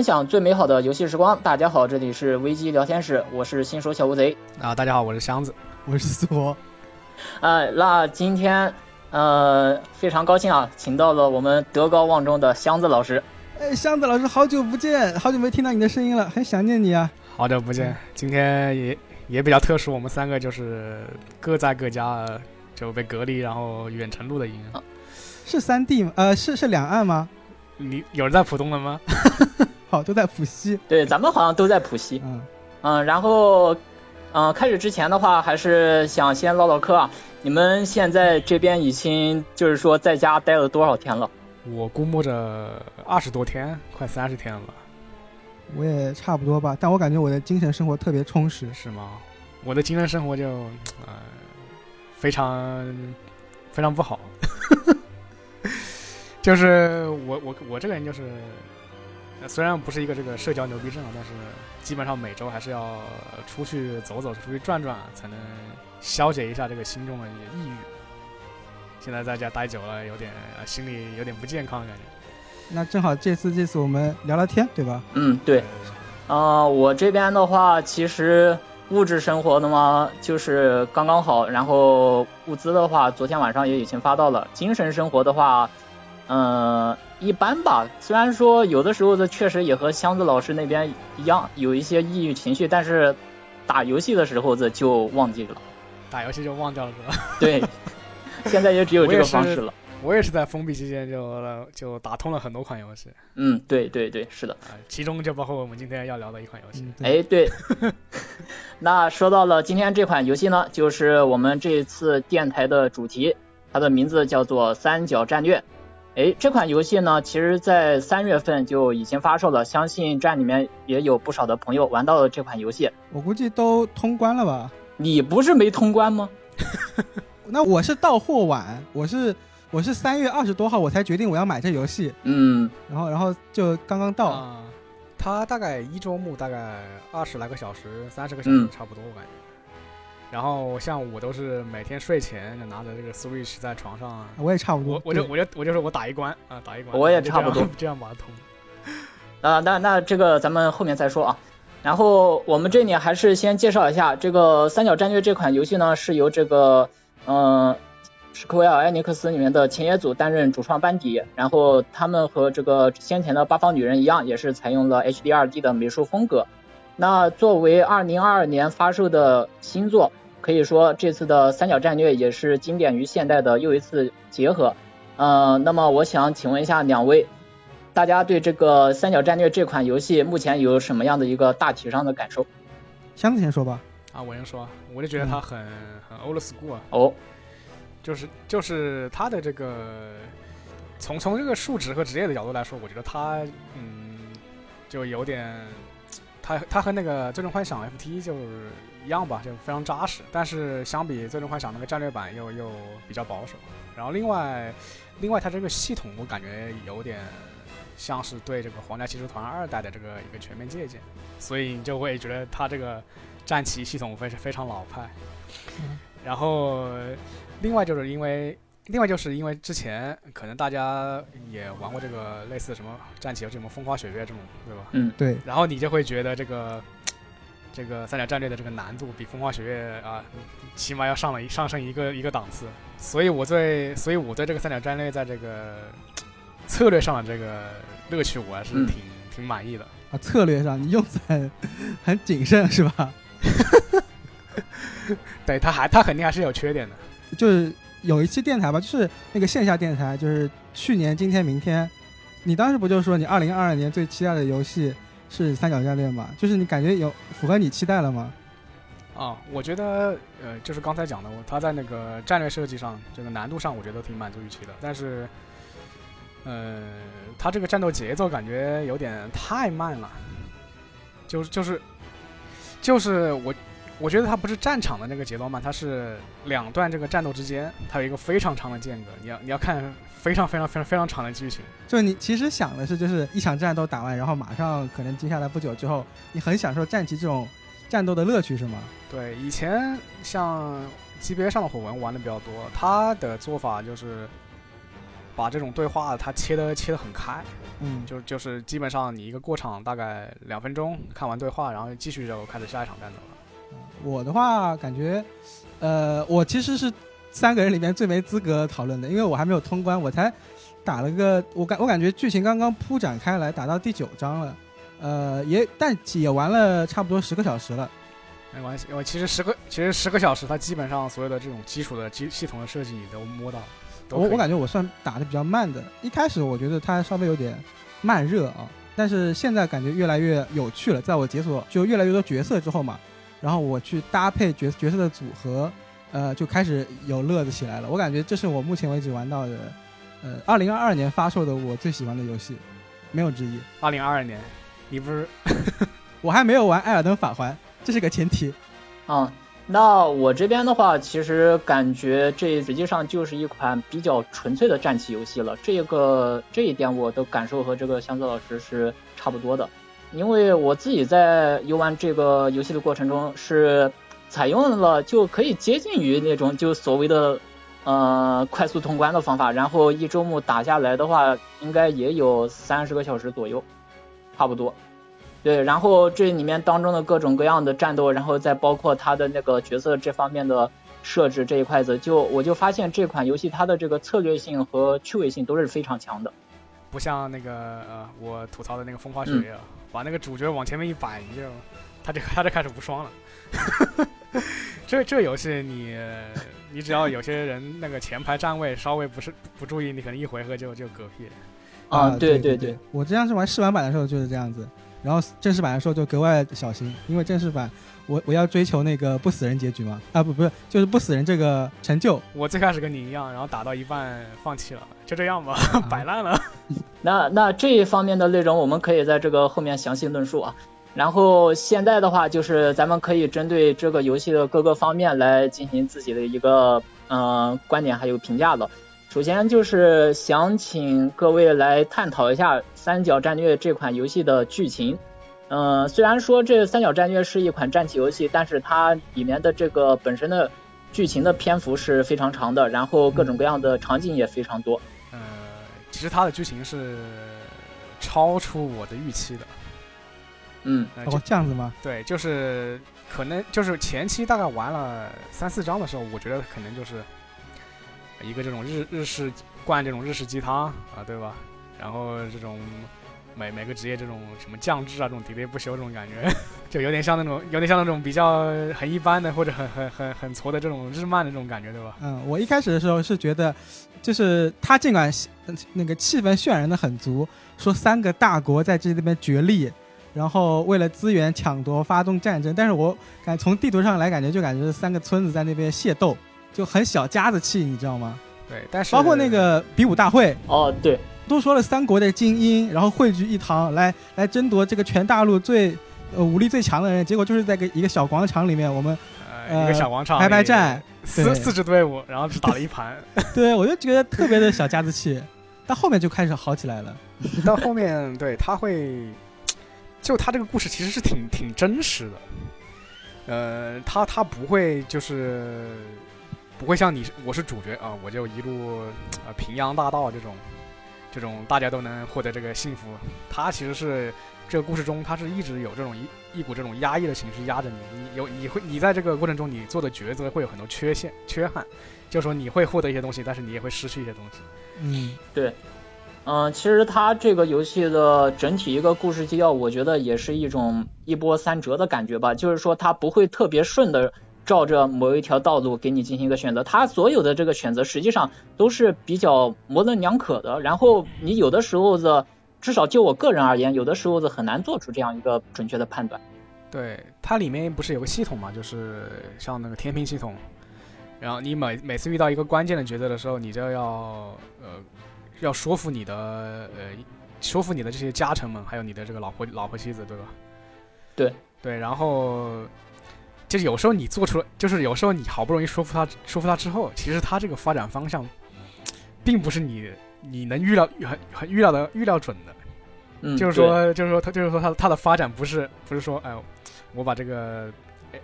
分享最美好的游戏时光。大家好，这里是危机聊天室，我是新手小乌贼。啊，大家好，我是箱子，我是苏博。呃，那今天呃非常高兴啊，请到了我们德高望重的箱子老师。哎，箱子老师，好久不见，好久没听到你的声音了，很想念你啊。好久不见，今天也也比较特殊，我们三个就是各在各家就被隔离，然后远程录的音。是三 D 吗？呃，是是两岸吗？你有人在浦东的吗？好，都在浦西。对，咱们好像都在浦西。嗯嗯，然后嗯，开始之前的话，还是想先唠唠嗑啊。你们现在这边已经就是说在家待了多少天了？我估摸着二十多天，快三十天了。我也差不多吧，但我感觉我的精神生活特别充实。是吗？我的精神生活就呃非常非常不好。就是我我我这个人就是，虽然不是一个这个社交牛逼症啊，但是基本上每周还是要出去走走，出去转转，才能消解一下这个心中的抑郁。现在在家待久了，有点心里有点不健康的感觉。那正好这次这次我们聊聊天，对吧？嗯，对。啊，我这边的话，其实物质生活的嘛就是刚刚好，然后物资的话，昨天晚上也已经发到了。精神生活的话。嗯，一般吧。虽然说有的时候的确实也和箱子老师那边一样，有一些抑郁情绪，但是打游戏的时候这就忘记了。打游戏就忘掉了是吧？对，现在也只有这个方式了。我也是在封闭期间就就打通了很多款游戏。嗯，对对对，是的。其中就包括我们今天要聊的一款游戏。哎，对。那说到了今天这款游戏呢，就是我们这次电台的主题，它的名字叫做《三角战略》。哎，这款游戏呢，其实，在三月份就已经发售了，相信站里面也有不少的朋友玩到了这款游戏。我估计都通关了吧？你不是没通关吗？那我是到货晚，我是我是三月二十多号我才决定我要买这游戏。嗯，然后然后就刚刚到。它大概一周目大概二十来个小时，三十个小时差不多，我感觉。然后像我都是每天睡前就拿着这个 Switch 在床上，我也差不多，我我就我就我就是我打一关啊，打一关，我也差不多这样把它通。啊，那那这个咱们后面再说啊。然后我们这里还是先介绍一下这个《三角战略》这款游戏呢，是由这个嗯史克威尔艾尼克斯里面的前野组担任主创班底，然后他们和这个先前的八方女人一样，也是采用了 HDRD 的美术风格。那作为二零二二年发售的新作。可以说这次的三角战略也是经典与现代的又一次结合。嗯，那么我想请问一下两位，大家对这个三角战略这款游戏目前有什么样的一个大体上的感受？箱子先说吧。啊，我先说，我就觉得它很很 old school 啊。哦，就是就是它的这个从从这个数值和职业的角度来说，我觉得它嗯就有点，它它和那个最终幻想 FT 就是。一样吧，就非常扎实。但是相比最终幻想那个战略版，又又比较保守。然后另外，另外它这个系统，我感觉有点像是对这个皇家骑士团二代的这个一个全面借鉴，所以你就会觉得它这个战旗系统非常非常老派。然后另外就是因为，另外就是因为之前可能大家也玩过这个类似什么战旗，什么风花雪月这种，对吧？嗯，对。然后你就会觉得这个。这个三角战略的这个难度比风花雪月啊，起码要上了一上升一个一个档次，所以我对所以我对这个三角战略在这个策略上的这个乐趣，我还是挺挺满意的啊。策略上你用词很很谨慎是吧？对，他还他肯定还是有缺点的。就是有一期电台吧，就是那个线下电台，就是去年今天明天，你当时不就说你二零二二年最期待的游戏？是三角战略吗？就是你感觉有符合你期待了吗？啊，我觉得呃，就是刚才讲的，他在那个战略设计上，这个难度上，我觉得挺满足预期的。但是，呃，他这个战斗节奏感觉有点太慢了，就是就是就是我。我觉得它不是战场的那个节奏慢，它是两段这个战斗之间，它有一个非常长的间隔。你要你要看非常非常非常非常长的剧情。就你其实想的是，就是一场战斗打完，然后马上可能接下来不久之后，你很享受战棋这种战斗的乐趣，是吗？对，以前像级别上的火纹玩的比较多，他的做法就是把这种对话它切的切的很开，嗯，就就是基本上你一个过场大概两分钟，看完对话，然后继续就开始下一场战斗了。我的话感觉，呃，我其实是三个人里面最没资格讨论的，因为我还没有通关，我才打了个，我感我感觉剧情刚刚铺展开来，打到第九章了，呃，也但也玩了差不多十个小时了。没关系，因为其实十个其实十个小时，它基本上所有的这种基础的基系统的设计你都摸到我我感觉我算打的比较慢的，一开始我觉得它稍微有点慢热啊，但是现在感觉越来越有趣了。在我解锁就越来越多角色之后嘛，然后我去搭配角角色的组合，呃，就开始有乐子起来了。我感觉这是我目前为止玩到的，呃，二零二二年发售的我最喜欢的游戏，没有之一。二零二二年，你不是 我还没有玩《艾尔登法环》，这是个前提。啊，那我这边的话，其实感觉这实际上就是一款比较纯粹的战棋游戏了。这个这一点我的感受和这个香泽老师是差不多的，因为我自己在游玩这个游戏的过程中是采用了就可以接近于那种就所谓的呃快速通关的方法，然后一周目打下来的话，应该也有三十个小时左右，差不多。对，然后这里面当中的各种各样的战斗，然后再包括它的那个角色这方面的设置这一块子，就我就发现这款游戏它的这个策略性和趣味性都是非常强的。不像那个呃我吐槽的那个风花雪月，啊，把那个主角往前面一摆，你就他就他就开始无双了。这这游戏你你只要有些人那个前排站位稍微不是不注意，你可能一回合就就嗝屁。啊，对对对，我之前是玩试玩版的时候就是这样子，然后正式版的时候就格外小心，因为正式版我我要追求那个不死人结局吗，啊不不是就是不死人这个成就。我最开始跟你一样，然后打到一半放弃了，就这样吧，摆烂了。那那这一方面的内容我们可以在这个后面详细论述啊。然后现在的话，就是咱们可以针对这个游戏的各个方面来进行自己的一个呃观点还有评价了。首先就是想请各位来探讨一下《三角战略》这款游戏的剧情。嗯、呃，虽然说这《三角战略》是一款战棋游戏，但是它里面的这个本身的剧情的篇幅是非常长的，然后各种各样的场景也非常多。呃，其实它的剧情是超出我的预期的。嗯，呃、哦，这样子吗？对，就是可能就是前期大概玩了三四章的时候，我觉得可能就是一个这种日日式灌这种日式鸡汤啊，对吧？然后这种每每个职业这种什么降智啊，这种喋喋不休这种感觉，就有点像那种有点像那种比较很一般的或者很很很很挫的这种日漫的这种感觉，对吧？嗯，我一开始的时候是觉得，就是他尽管那个气氛渲染的很足，说三个大国在这边角力。然后为了资源抢夺发动战争，但是我感从地图上来感觉就感觉是三个村子在那边械斗，就很小家子气，你知道吗？对，但是包括那个比武大会，哦，对，都说了三国的精英，然后汇聚一堂来来争夺这个全大陆最呃武力最强的人，结果就是在个一个小广场里面，我们呃一个小广场排排站，四四支队伍，然后只打了一盘，对我就觉得特别的小家子气，到后面就开始好起来了，到后面对他会。就他这个故事其实是挺挺真实的，呃，他他不会就是不会像你我是主角啊，我就一路呃平阳大道这种这种大家都能获得这个幸福。他其实是这个故事中，他是一直有这种一一股这种压抑的情绪压着你，你有你会你在这个过程中你做的抉择会有很多缺陷缺憾，就是说你会获得一些东西，但是你也会失去一些东西。嗯，对。嗯，其实它这个游戏的整体一个故事基调，我觉得也是一种一波三折的感觉吧。就是说，它不会特别顺的照着某一条道路给你进行一个选择，它所有的这个选择实际上都是比较模棱两可的。然后你有的时候的，至少就我个人而言，有的时候的很难做出这样一个准确的判断。对，它里面不是有个系统嘛，就是像那个天平系统，然后你每每次遇到一个关键的抉择的时候，你就要呃。要说服你的呃，说服你的这些家臣们，还有你的这个老婆、老婆妻子，对吧？对对，然后就是有时候你做出了，就是有时候你好不容易说服他，说服他之后，其实他这个发展方向，并不是你你能预料很很预料的预料准的。嗯，就是说，就是说他就是说他他的发展不是不是说，哎，我把这个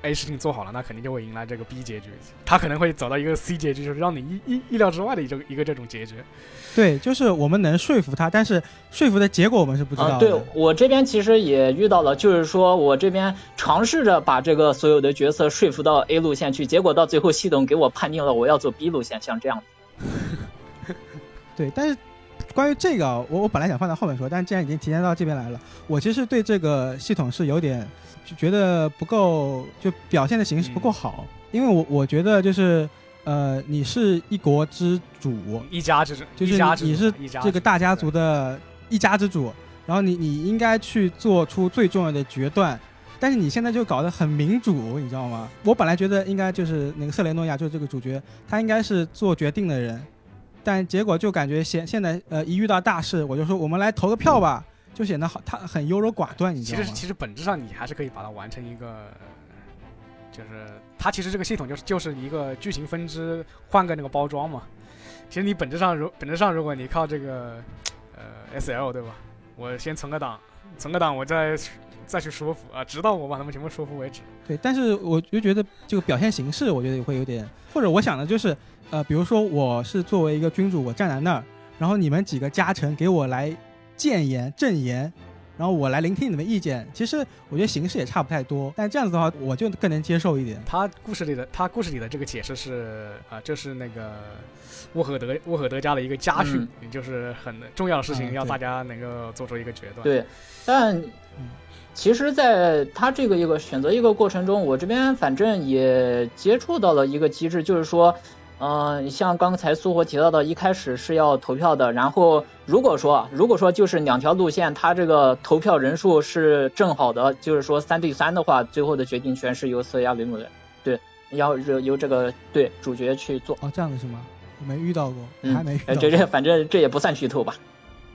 A 事情做好了，那肯定就会迎来这个 B 结局，他可能会走到一个 C 结局，就是让你意意意料之外的一种一个这种结局。对，就是我们能说服他，但是说服的结果我们是不知道的。啊，对我这边其实也遇到了，就是说我这边尝试着把这个所有的角色说服到 A 路线去，结果到最后系统给我判定了我要走 B 路线，像这样。对，但是关于这个，我我本来想放在后面说，但既然已经提前到这边来了，我其实对这个系统是有点就觉得不够，就表现的形式不够好，因为我我觉得就是呃，你是一国之主，一家之主，就是你是这个大家族的一家之主，然后你你应该去做出最重要的决断，但是你现在就搞得很民主，你知道吗？我本来觉得应该就是那个瑟雷诺亚，就是这个主角，他应该是做决定的人。但结果就感觉现现在呃一遇到大事，我就说我们来投个票吧，就显得好他很优柔寡断，你知道吗？其实其实本质上你还是可以把它完成一个，就是它其实这个系统就是就是一个剧情分支换个那个包装嘛。其实你本质上如本质上如果你靠这个呃 S L 对吧？我先存个档，存个档，我再再去说服啊，直到我把他们全部说服为止。对，但是我就觉得这个表现形式，我觉得也会有点，或者我想的就是。呃，比如说我是作为一个君主，我站在那儿，然后你们几个家臣给我来谏言、正言，然后我来聆听你们意见。其实我觉得形式也差不太多，但这样子的话，我就更能接受一点。他故事里的他故事里的这个解释是啊，这是那个沃赫德沃赫德家的一个家训，也就是很重要的事情，要大家能够做出一个决断。对，但其实在他这个一个选择一个过程中，我这边反正也接触到了一个机制，就是说。嗯，像刚才苏活提到的，一开始是要投票的，然后如果说如果说就是两条路线，它这个投票人数是正好的，就是说三对三的话，最后的决定权是由瑟亚雷姆的，对，要由由这个对主角去做。哦，这样的是吗？我没遇到过，还没遇到。这这反正这也不算剧透吧？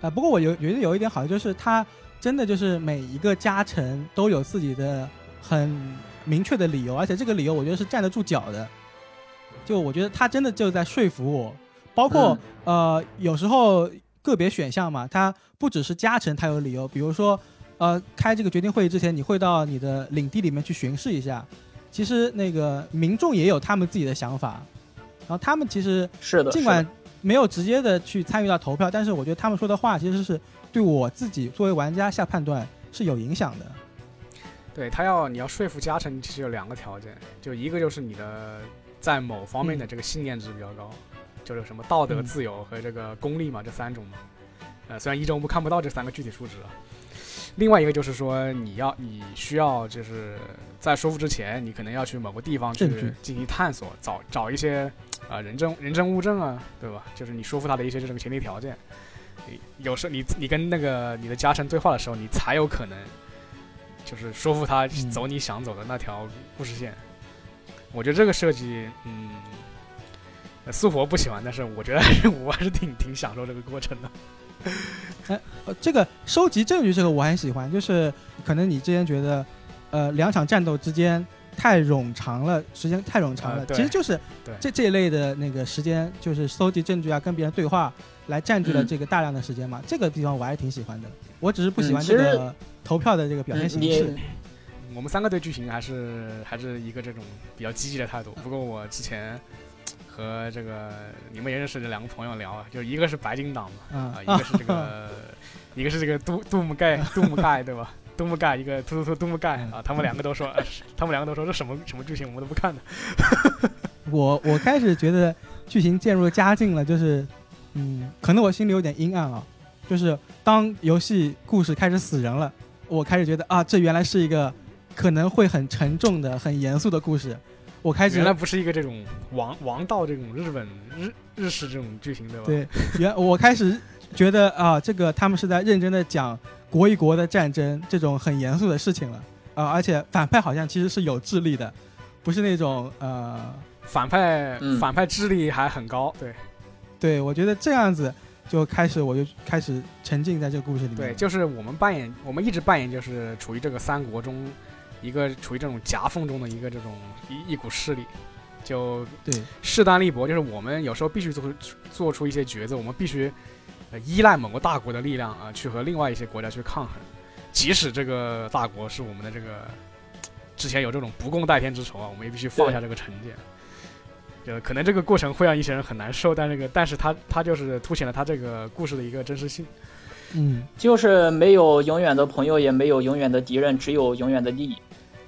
啊，不过我有觉得有一点好，就是他真的就是每一个加成都有自己的很明确的理由，而且这个理由我觉得是站得住脚的。就我觉得他真的就在说服我，包括呃有时候个别选项嘛，他不只是加成，他有理由，比如说呃开这个决定会议之前，你会到你的领地里面去巡视一下，其实那个民众也有他们自己的想法，然后他们其实是的，尽管没有直接的去参与到投票，但是我觉得他们说的话其实是对我自己作为玩家下判断是有影响的。对他要你要说服加成，其实有两个条件，就一个就是你的。在某方面的这个信念值比较高，就是什么道德、自由和这个功利嘛，这三种嘛。呃，虽然一中部看不到这三个具体数值啊。另外一个就是说，你要你需要就是在说服之前，你可能要去某个地方去进行探索，找找一些啊人证、人证物证啊，对吧？就是你说服他的一些这种前提条件。有时候你你跟那个你的家臣对话的时候，你才有可能就是说服他走你想走的那条故事线。我觉得这个设计，嗯，苏活不喜欢，但是我觉得 我还是挺挺享受这个过程的。哎，这个收集证据这个我很喜欢，就是可能你之前觉得，呃，两场战斗之间太冗长了，时间太冗长了，其实就是这这一类的那个时间，就是搜集证据啊，跟别人对话来占据了这个大量的时间嘛。这个地方我还是挺喜欢的，我只是不喜欢这个投票的这个表现形式。我们三个对剧情还是还是一个这种比较积极的态度。不过我之前和这个你们也认识的两个朋友聊啊，就一个是白金党嘛，啊，一个是这个，一个是这个杜杜姆盖杜姆盖对吧？杜姆盖一个突突突杜姆盖啊，他们两个都说，他们两个都说这什么什么剧情我们都不看的。我我开始觉得剧情渐入佳境了，就是嗯，可能我心里有点阴暗啊，就是当游戏故事开始死人了，我开始觉得啊，这原来是一个。可能会很沉重的、很严肃的故事。我开始原来不是一个这种王王道这种日本日日式这种剧情对吧？对，原我开始觉得啊，这个他们是在认真的讲国与国的战争这种很严肃的事情了啊，而且反派好像其实是有智力的，不是那种呃反派反派智力还很高。对，对我觉得这样子就开始我就开始沉浸在这个故事里面。对，就是我们扮演，我们一直扮演就是处于这个三国中。一个处于这种夹缝中的一个这种一一股势力，就对。势单力薄，就是我们有时候必须做出做出一些抉择，我们必须呃依赖某个大国的力量啊，去和另外一些国家去抗衡，即使这个大国是我们的这个之前有这种不共戴天之仇啊，我们也必须放下这个成见。就可能这个过程会让一些人很难受，但这个但是他他就是凸显了他这个故事的一个真实性。嗯，就是没有永远的朋友，也没有永远的敌人，只有永远的利益，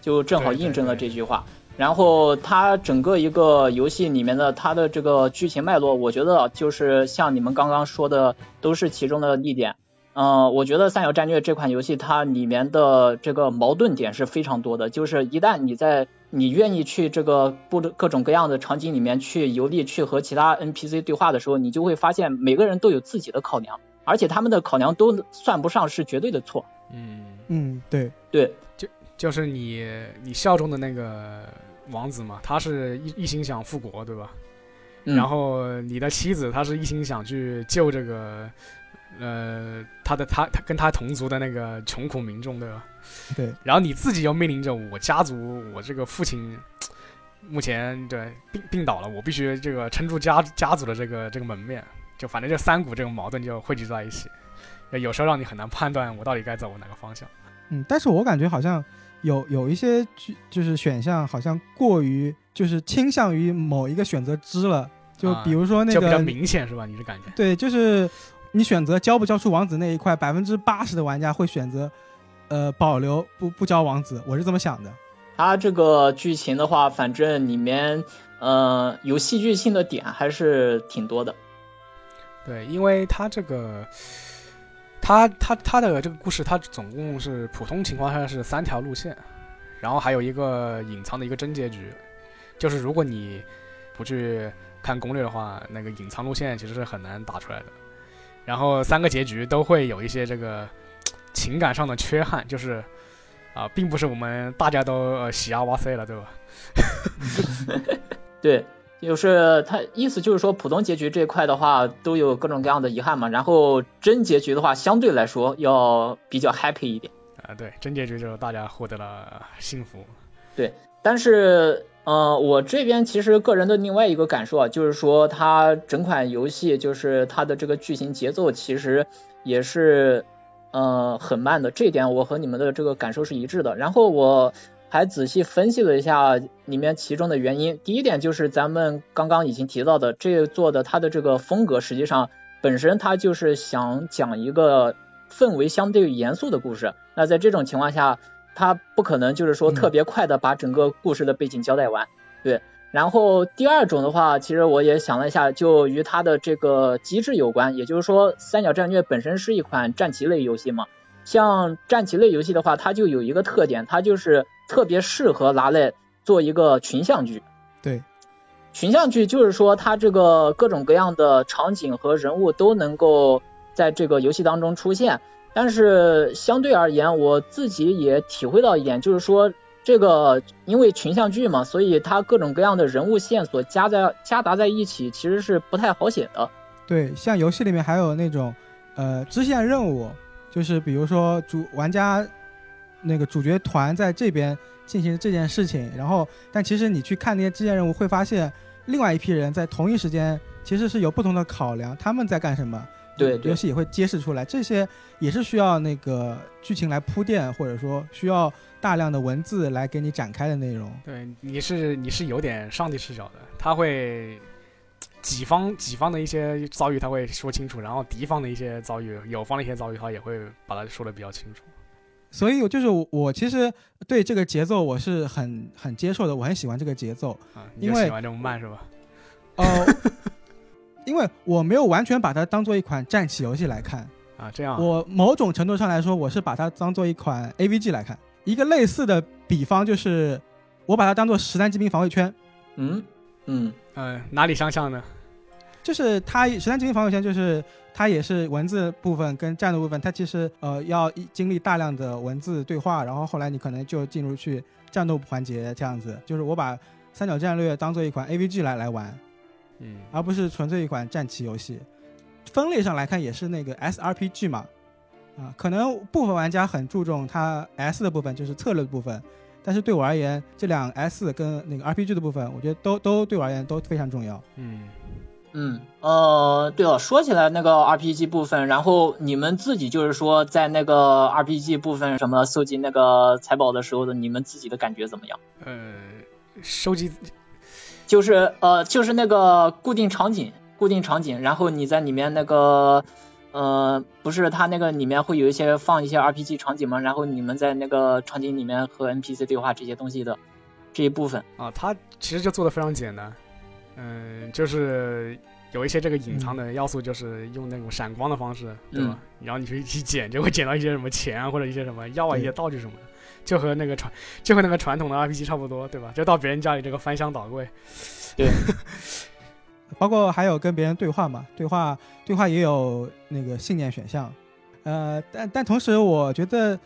就正好印证了这句话。然后它整个一个游戏里面的它的这个剧情脉络，我觉得就是像你们刚刚说的，都是其中的一点。嗯、我觉得《三角战略》这款游戏它里面的这个矛盾点是非常多的，就是一旦你在你愿意去这个不各种各样的场景里面去游历，去和其他 NPC 对话的时候，你就会发现每个人都有自己的考量，而且他们的考量都算不上是绝对的错。嗯，嗯，对，对，就是你你效忠的那个王子嘛，他是一一心想复国，对吧？嗯、然后你的妻子，她是一心想去救这个，呃，他的他他跟他同族的那个穷苦民众，对吧？对，然后你自己又面临着我家族，我这个父亲目前对病病倒了，我必须这个撑住家家族的这个这个门面。就反正这三股这种矛盾就汇聚在一起，有时候让你很难判断我到底该走哪个方向。嗯，但是我感觉好像有有一些剧就是选项好像过于就是倾向于某一个选择之了，就啊比如说那就比较个明显是吧？你是感觉？对，就是你选择交不交出王子那一块，百分之八十的玩家会选择呃保留不不交王子，我是这么想的。他这个剧情的话，反正里面呃有戏剧性的点还是挺多的。对，因为他这个，他他他的这个故事，它总共是普通情况下是三条路线，然后还有一个隐藏的一个真结局，就是如果你不去看攻略的话，那个隐藏路线其实是很难打出来的。然后三个结局都会有一些这个情感上的缺憾，就是啊、并不是我们大家都喜啊哇塞了，对吧？对，就是他意思就是说，普通结局这一块的话都有各种各样的遗憾嘛，然后真结局的话相对来说要比较 happy 一点。啊、对，真结局就是大家获得了幸福。对但是，呃，我这边其实个人的另外一个感受啊，就是说它整款游戏就是它的这个剧情节奏其实也是呃很慢的，这一点我和你们的这个感受是一致的。然后我还仔细分析了一下里面其中的原因，第一点就是咱们刚刚已经提到的，这做的它的这个风格实际上本身它就是想讲一个氛围相对严肃的故事，那在这种情况下。它不可能就是说嗯特别快的把整个故事的背景交代完，对。然后第二种的话，其实我也想了一下，就与它的这个机制有关，也就是说，三角战略本身是一款战棋类游戏嘛。像战棋类游戏的话，它就有一个特点，它就是特别适合拿来做一个群像剧。对，群像剧就是说，它这个各种各样的场景和人物都能够在这个游戏当中出现。但是相对而言，我自己也体会到一点，就是说这个因为群像剧嘛，所以它各种各样的人物线索加在夹杂在一起，其实是不太好写的。对，像游戏里面还有那种呃支线任务，就是比如说主玩家那个主角团在这边进行这件事情，然后但其实你去看那些支线任务，会发现另外一批人在同一时间其实是有不同的考量，他们在干什么。对对游戏也会揭示出来，这些也是需要那个剧情来铺垫，或者说需要大量的文字来给你展开的内容。对，你是你是有点上帝视角的，他会己方己方的一些遭遇他会说清楚，然后敌方的一些遭遇，友方的一些遭遇，他也会把它说的比较清楚。所以就是我我其实对这个节奏我是很很接受的，我很喜欢这个节奏。啊，你因为喜欢这么慢是吧？哦、因为我没有完全把它当做一款战棋游戏来看，啊，这样啊我某种程度上来说，我是把它当做一款 AVG 来看。一个类似的比方就是，我把它当做十三机兵防卫圈，嗯嗯呃、哪里相像呢？就是它十三机兵防卫圈，就是它也是文字部分跟战斗部分，它其实呃要一经历大量的文字对话，然后后来你可能就进入去战斗环节这样子。就是我把三角战略当做一款 AVG 来来玩，嗯而不是纯粹一款战棋游戏。分类上来看也是那个 SRPG 嘛，啊，可能部分玩家很注重它 S 的部分，就是策略的部分，但是对我而言，这两 S 跟那个 RPG 的部分，我觉得都都对我而言都非常重要。嗯，嗯，呃，对了，说起来那个 RPG 部分，然后你们自己就是说在那个 RPG 部分什么搜集那个财宝的时候的，你们自己的感觉怎么样？呃，收集就是呃，就是那个固定场景，固定场景，然后你在里面那个呃，不是它那个里面会有一些放一些 RPG 场景吗？然后你们在那个场景里面和 NPC 对话这些东西的这一部分，啊，它其实就做的非常简单，嗯，就是有一些这个隐藏的要素，就是用那种闪光的方式，对吧？然后你去去捡，就会捡到一些什么钱啊，或者一些什么药啊，一些道具什么的，就和那个传就和那个传统的 RPG 差不多，对吧？就到别人家里这个翻箱倒柜，对，包括还有跟别人对话嘛，对话对话也有那个信念选项，呃，但但同时我觉得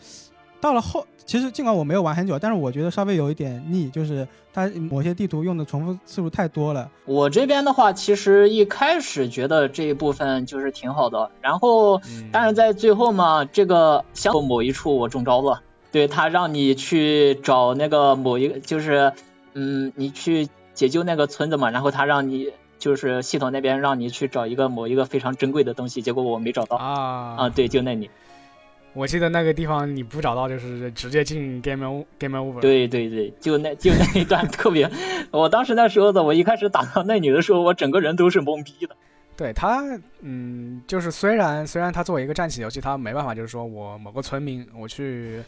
到了后，其实尽管我没有玩很久，但是我觉得稍微有一点腻，就是它某些地图用的重复次数太多了。我这边的话，其实一开始觉得这一部分就是挺好的，然后嗯。但是在最后嘛，这个像某一处我中招了，对他让你去找那个某一个，就是嗯，你去解救那个村子嘛，然后他让你就是系统那边让你去找一个某一个非常珍贵的东西，结果我没找到啊啊，对，就那里，我记得那个地方你不找到，就是直接进 game game over。，对对对，就那就那一段 特别，我当时那时候的我一开始打到那里的时候，我整个人都是懵逼的。对他，嗯，就是虽然虽然他作为一个战棋游戏，他没办法，就是说我某个村民，我去，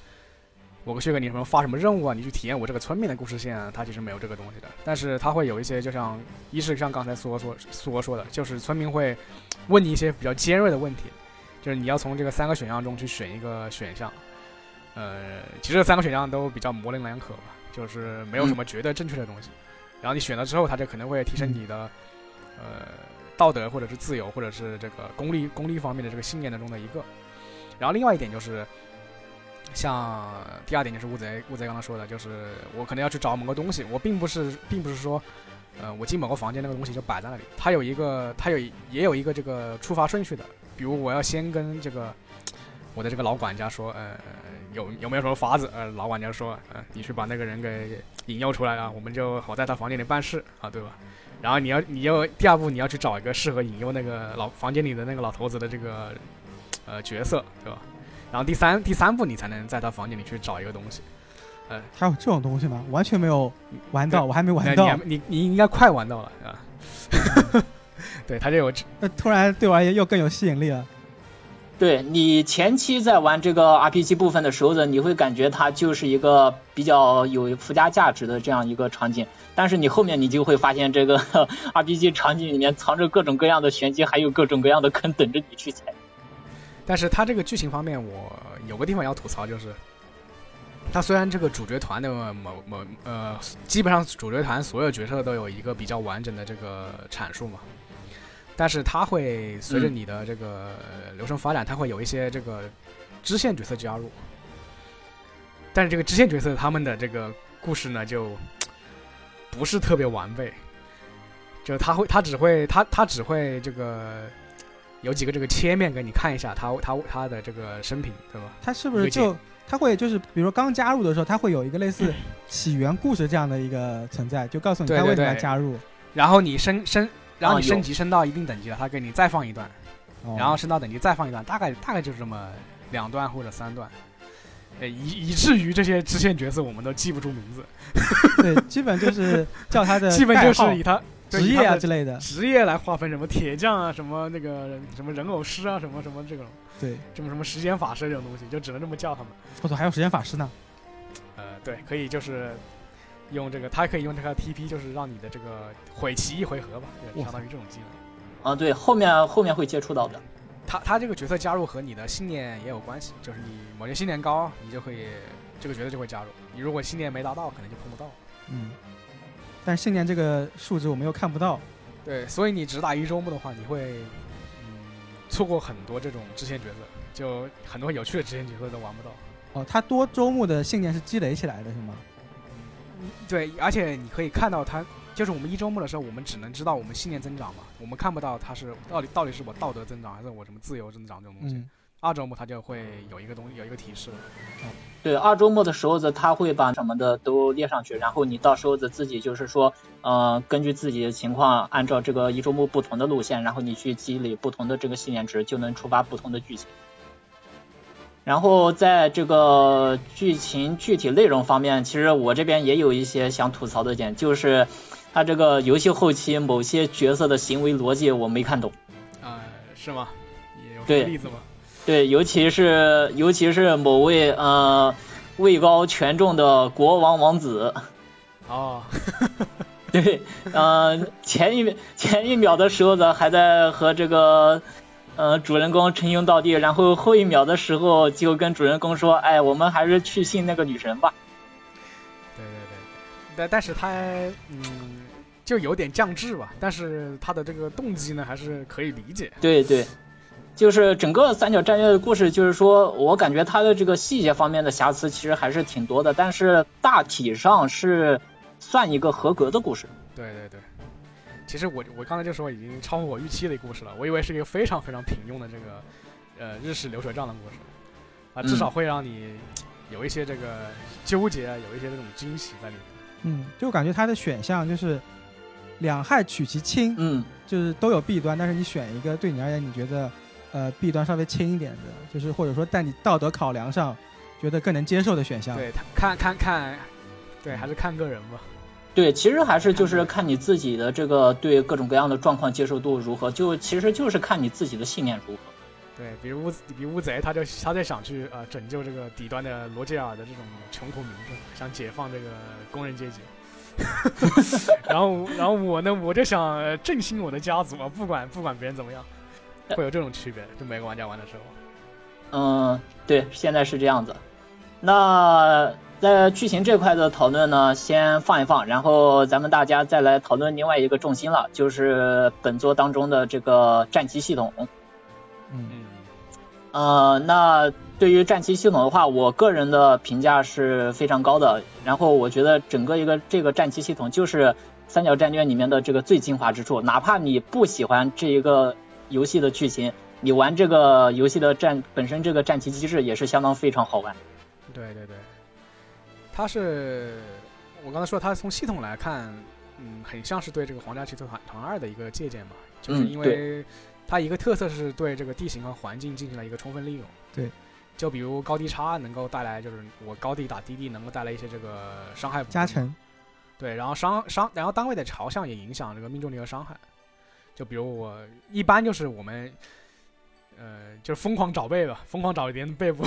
我去给你什么发什么任务啊，你去体验我这个村民的故事线啊，它其实没有这个东西的。但是它会有一些，就像一是像刚才苏哥说苏哥说的，就是村民会问你一些比较尖锐的问题，就是你要从这个三个选项中去选一个选项。呃，其实这三个选项都比较模棱两可吧，就是没有什么绝对正确的东西。然后你选了之后，它就可能会提升你的、呃道德或者是自由或者是这个功利功利方面的这个信念当中的一个。然后另外一点就是，像第二点就是乌贼乌贼刚刚说的，就是我可能要去找某个东西，我并不是并不是说，呃，我进某个房间那个东西就摆在那里，它有一个它有也有一个这个触发顺序的，比如我要先跟这个我的这个老管家说，呃，有有没有什么法子？呃，老管家说，呃，你去把那个人给引诱出来啊，我们就好在他房间里办事啊，对吧？然后你要你要第二步你要去找一个适合引诱那个老房间里的那个老头子的这个呃角色，对吧？然后第三第三步你才能在他房间里去找一个东西。呃还有这种东西吗？完全没有玩到，我还没玩到你。你你应该快玩到了啊。对，他这有那突然对我而言又更有吸引力了。对你前期在玩这个 RPG 部分的时候呢，你会感觉它就是一个比较有附加价值的这样一个场景，但是你后面你就会发现这个 RPG 场景里面藏着各种各样的玄机，还有各种各样的坑等着你去踩。但是它这个剧情方面，我有个地方要吐槽，就是它虽然这个主角团的某某呃，基本上主角团所有角色都有一个比较完整的这个阐述嘛，但是它会随着你的这个流程发展，它会有一些这个支线角色加入，但是这个支线角色他们的这个故事呢，就不是特别完备，就他会他只会他他只会这个。有几个这个切面给你看一下他他他的这个生平，对吧？它是不是就它会就是，比如说刚加入的时候，它会有一个类似 起源故事这样的一个存在，就告诉你对对它为什么要对加入。然后你升升，然后你升级升到一定等级了，他给你再放一段，哦。然后升到等级再放一段，大概大概就是这么两段或者三段，呃，以以至于这些支线角色我们都记不住名字，对，基本就是叫他的 基本就是以他对职业啊之类的。职业来划分，什么铁匠啊，什么那个什么人偶师啊，什么什么这种，对，什么什么时间法师这种东西，就只能这么叫他们。或者还有时间法师呢。呃，对，可以就是用这个，他可以用这个 TP，就是让你的这个毁其一回合吧，就哇相当于这种技能。啊，对，后面后面会接触到的。他他这个角色加入和你的信念也有关系，就是你某些信念高，你就可以这个角色就会加入；你如果信念没达到，可能就碰不到。嗯，但是信念这个数值我们又看不到。对，所以你只打一周目的话，你会嗯错过很多这种支线角色，就很多有趣的支线角色都玩不到。哦，它多周目的信念是积累起来的，是吗？嗯对，而且你可以看到它，就是我们一周目的时候，我们只能知道我们信念增长嘛，我们看不到它是到底到底是我道德增长还是我什么自由增长这种东西。嗯，二周目它就会有一个东有一个提示了。对，二周目的时候子他会把什么的都列上去，然后你到时候子自己就是说，呃，根据自己的情况，按照这个一周目不同的路线，然后你去积累不同的这个信念值，就能触发不同的剧情。然后在这个剧情具体内容方面，其实我这边也有一些想吐槽的点，就是他这个游戏后期某些角色的行为逻辑我没看懂。啊、是吗？也有什对例子吗？对，尤其是尤其是某位呃位高权重的国王王子，哦，对，呃前一秒前一秒的时候呢还在和这个呃主人公称兄道弟，然后后一秒的时候就跟主人公说，哎，我们还是去信那个女神吧。对对对，但但是他嗯就有点降智吧，但是他的这个动机呢还是可以理解。对对，就是整个三角战略的故事，就是说我感觉它的这个细节方面的瑕疵其实还是挺多的，但是大体上是算一个合格的故事。对对对，其实我我刚才就说已经超乎我预期的一个故事了，我以为是一个非常非常平庸的这个呃日式流水账的故事。啊，至少会让你有一些这个纠结，啊有一些这种惊喜在里面。嗯，就感觉它的选项就是两害取其轻，嗯，就是都有弊端，但是你选一个对你而言你觉得呃弊端稍微轻一点的，就是或者说在你道德考量上觉得更能接受的选项。对，他看看看，对，还是看个人吧。对，其实还是就是看你自己的这个对各种各样的状况接受度如何，就其实就是看你自己的信念如何。对，比如乌比如乌贼，他就他就想去呃拯救这个底端的罗杰尔的这种穷苦民众，想解放这个工人阶级。然后然后我呢，我就想呃振兴我的家族啊，不管不管别人怎么样，会有这种区别，就每个玩家玩的时候。嗯，对，现在是这样子。那在剧情这块的讨论呢，先放一放，然后咱们大家再来讨论另外一个重心了，就是本作当中的这个战棋系统。嗯，嗯，呃，那对于战棋系统的话，我个人的评价是非常高的。然后我觉得整个一个这个战棋系统就是三角战略里面的这个最精华之处。哪怕你不喜欢这一个游戏的剧情，你玩这个游戏的战本身这个战棋机制也是相当非常好玩。对对对，它是我刚才说，它从系统来看，嗯，很像是对这个皇家骑士团团二的一个借鉴嘛，就是嗯因为它一个特色是对这个地形和环境进行了一个充分利用。对，就比如高低差能够带来，就是我高地打低地能够带来一些这个伤害加成。对，然后伤伤，然后单位的朝向也影响这个命中率和伤害。就比如我一般就是我们，呃，就是疯狂找背吧，疯狂找别人的背部，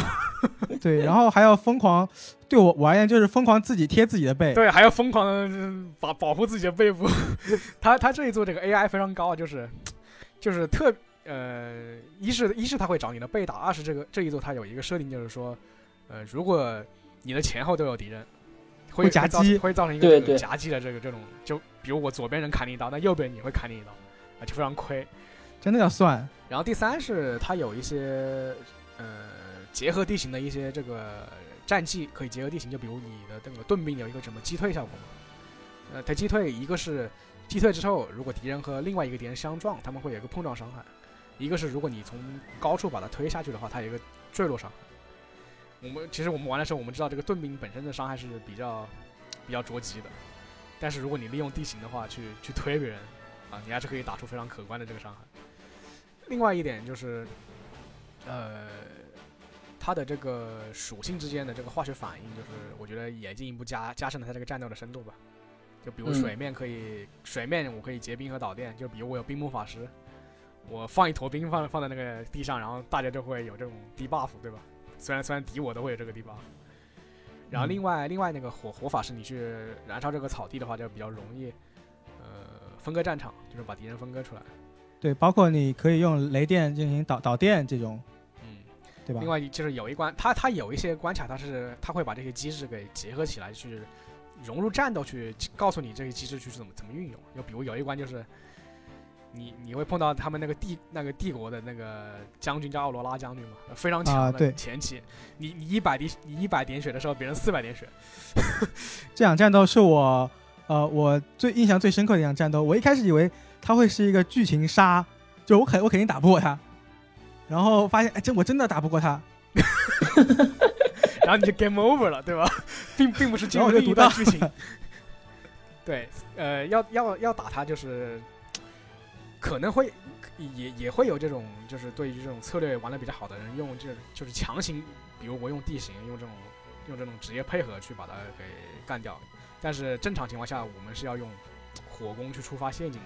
对，然后还要疯狂，对我我而言就是疯狂自己贴自己的背。对，还要疯狂的保保护自己的背部。他他这一做这个 AI 非常高，就是就是特呃，一是一是他会找你的背打，二是这个这一座它有一个设定，就是说，呃，如果你的前后都有敌人，会会夹击会造成一个夹击的这个这种，就比如我左边人砍你一刀，那右边你会砍你一刀，啊，就非常亏。真的要算。然后第三是它有一些呃结合地形的一些这个战绩可以结合地形，就比如你的这个盾兵有一个什么击退效果嘛，呃，它击退一个是击退之后，如果敌人和另外一个敌人相撞，他们会有一个碰撞伤害；一个是如果你从高处把它推下去的话，它有一个坠落伤害。我们其实我们玩的时候，我们知道这个盾兵本身的伤害是比较比较着急的，但是如果你利用地形的话去去推别人啊，你还是可以打出非常可观的这个伤害。另外一点就是，呃，它的这个属性之间的这个化学反应，就是我觉得也进一步加加深了它这个战斗的深度吧。就比如嗯水面可以，水面我可以结冰和导电，就比如我有冰魔法师，我放一坨冰放放在那个地上，然后大家就会有这种 debuff，对吧？虽然虽然敌我都会有这个 debuff。然后嗯另外、另外那个火火法师，你去燃烧这个草地的话，就比较容易，呃，分割战场，就是把敌人分割出来。对，包括你可以用雷电进行导导电这种，嗯，对吧另？外就是有一关，它它有一些关卡，它是它会把这些机制给结合起来，去融入战斗，去告诉你这些机制去怎么怎么运用。就比如有一关就是，你你会碰到他们那个帝那个帝国的那个将军叫奥罗拉将军嘛，非常强对前期，你你一百滴你一百点血的时候，别人四百点血，这场战斗是我呃我最印象最深刻的一场战斗。我一开始以为它会是一个剧情杀，就我肯我肯定打不过他，然后发现哎，这我真的打不过他，然后你就 game over 了，对吧？并并不是进然后我就入另一段剧情。对，呃，要要要打他，就是可能会也也会有这种，就是对于这种策略玩的比较好的人，用这就是强行，比如我用地形，用这种用这种职业配合去把它给干掉。但是正常情况下，我们是要用火攻去触发陷阱，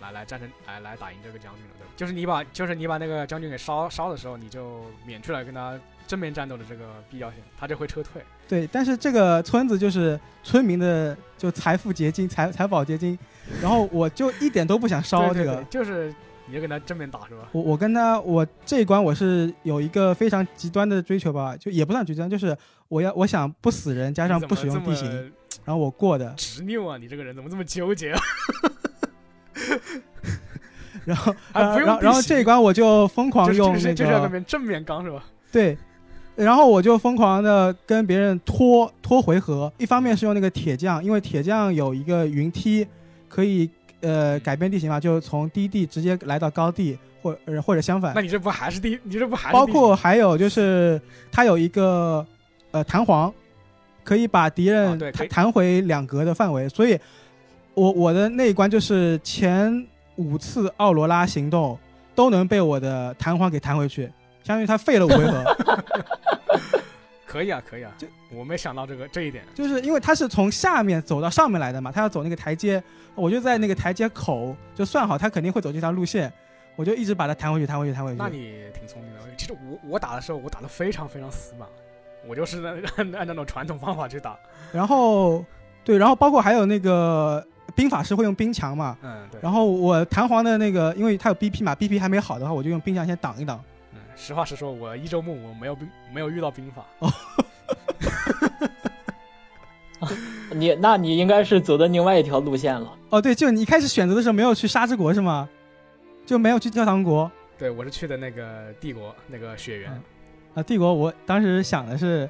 来来战胜来来打赢这个将军的，对吧？就是你把就是你把那个将军给烧烧的时候，你就免去了跟他正面战斗的这个必要性，他就会撤退。对，但是这个村子就是村民的就财富结晶、财财宝结晶，然后我就一点都不想烧这个就是你就跟他正面打是吧？我我跟他，我这一关我是有一个非常极端的追求吧，就也不算极端，就是我要我想不死人，加上不使用地形，然后我过的，执拗啊！你这个人怎么这么纠结啊？然后啊不用然后然后这一关我就疯狂用那个就是要跟别人正面刚是吧？对，然后我就疯狂的跟别人拖拖回合，一方面是用那个铁匠，因为铁匠有一个云梯，可以呃改变地形嘛，就从低地直接来到高地，或呃或者相反那，你这不还是第你这不还是包括还有就是它有一个呃弹簧，可以把敌啊人弹回两格的范围，所以我我的那一关就是前五次奥罗拉行动都能被我的弹簧给弹回去，相当于他废了五回合，可以啊可以啊就，我没想到这个这一点。就是因为他是从下面走到上面来的嘛，他要走那个台阶，我就在那个台阶口就算好他肯定会走这条路线，我就一直把他弹回去，弹回去，弹回去。那你挺聪明的。其实我我打的时候，我打的非常非常死板，我就是按按 按那种传统方法去打。然后对，然后包括还有那个兵法师会用冰墙嘛，嗯，对。然后我弹簧的那个，因为它有 BP 嘛，BP 还没好的话，我就用冰墙先挡一挡。嗯，实话实说，我一周目我没有兵没有遇到兵法。哦你那你应该是走的另外一条路线了。哦，对，就你一开始选择的时候没有去沙之国是吗？就没有去教堂国对，我是去的那个帝国那个雪原。嗯啊？帝国我当时想的是，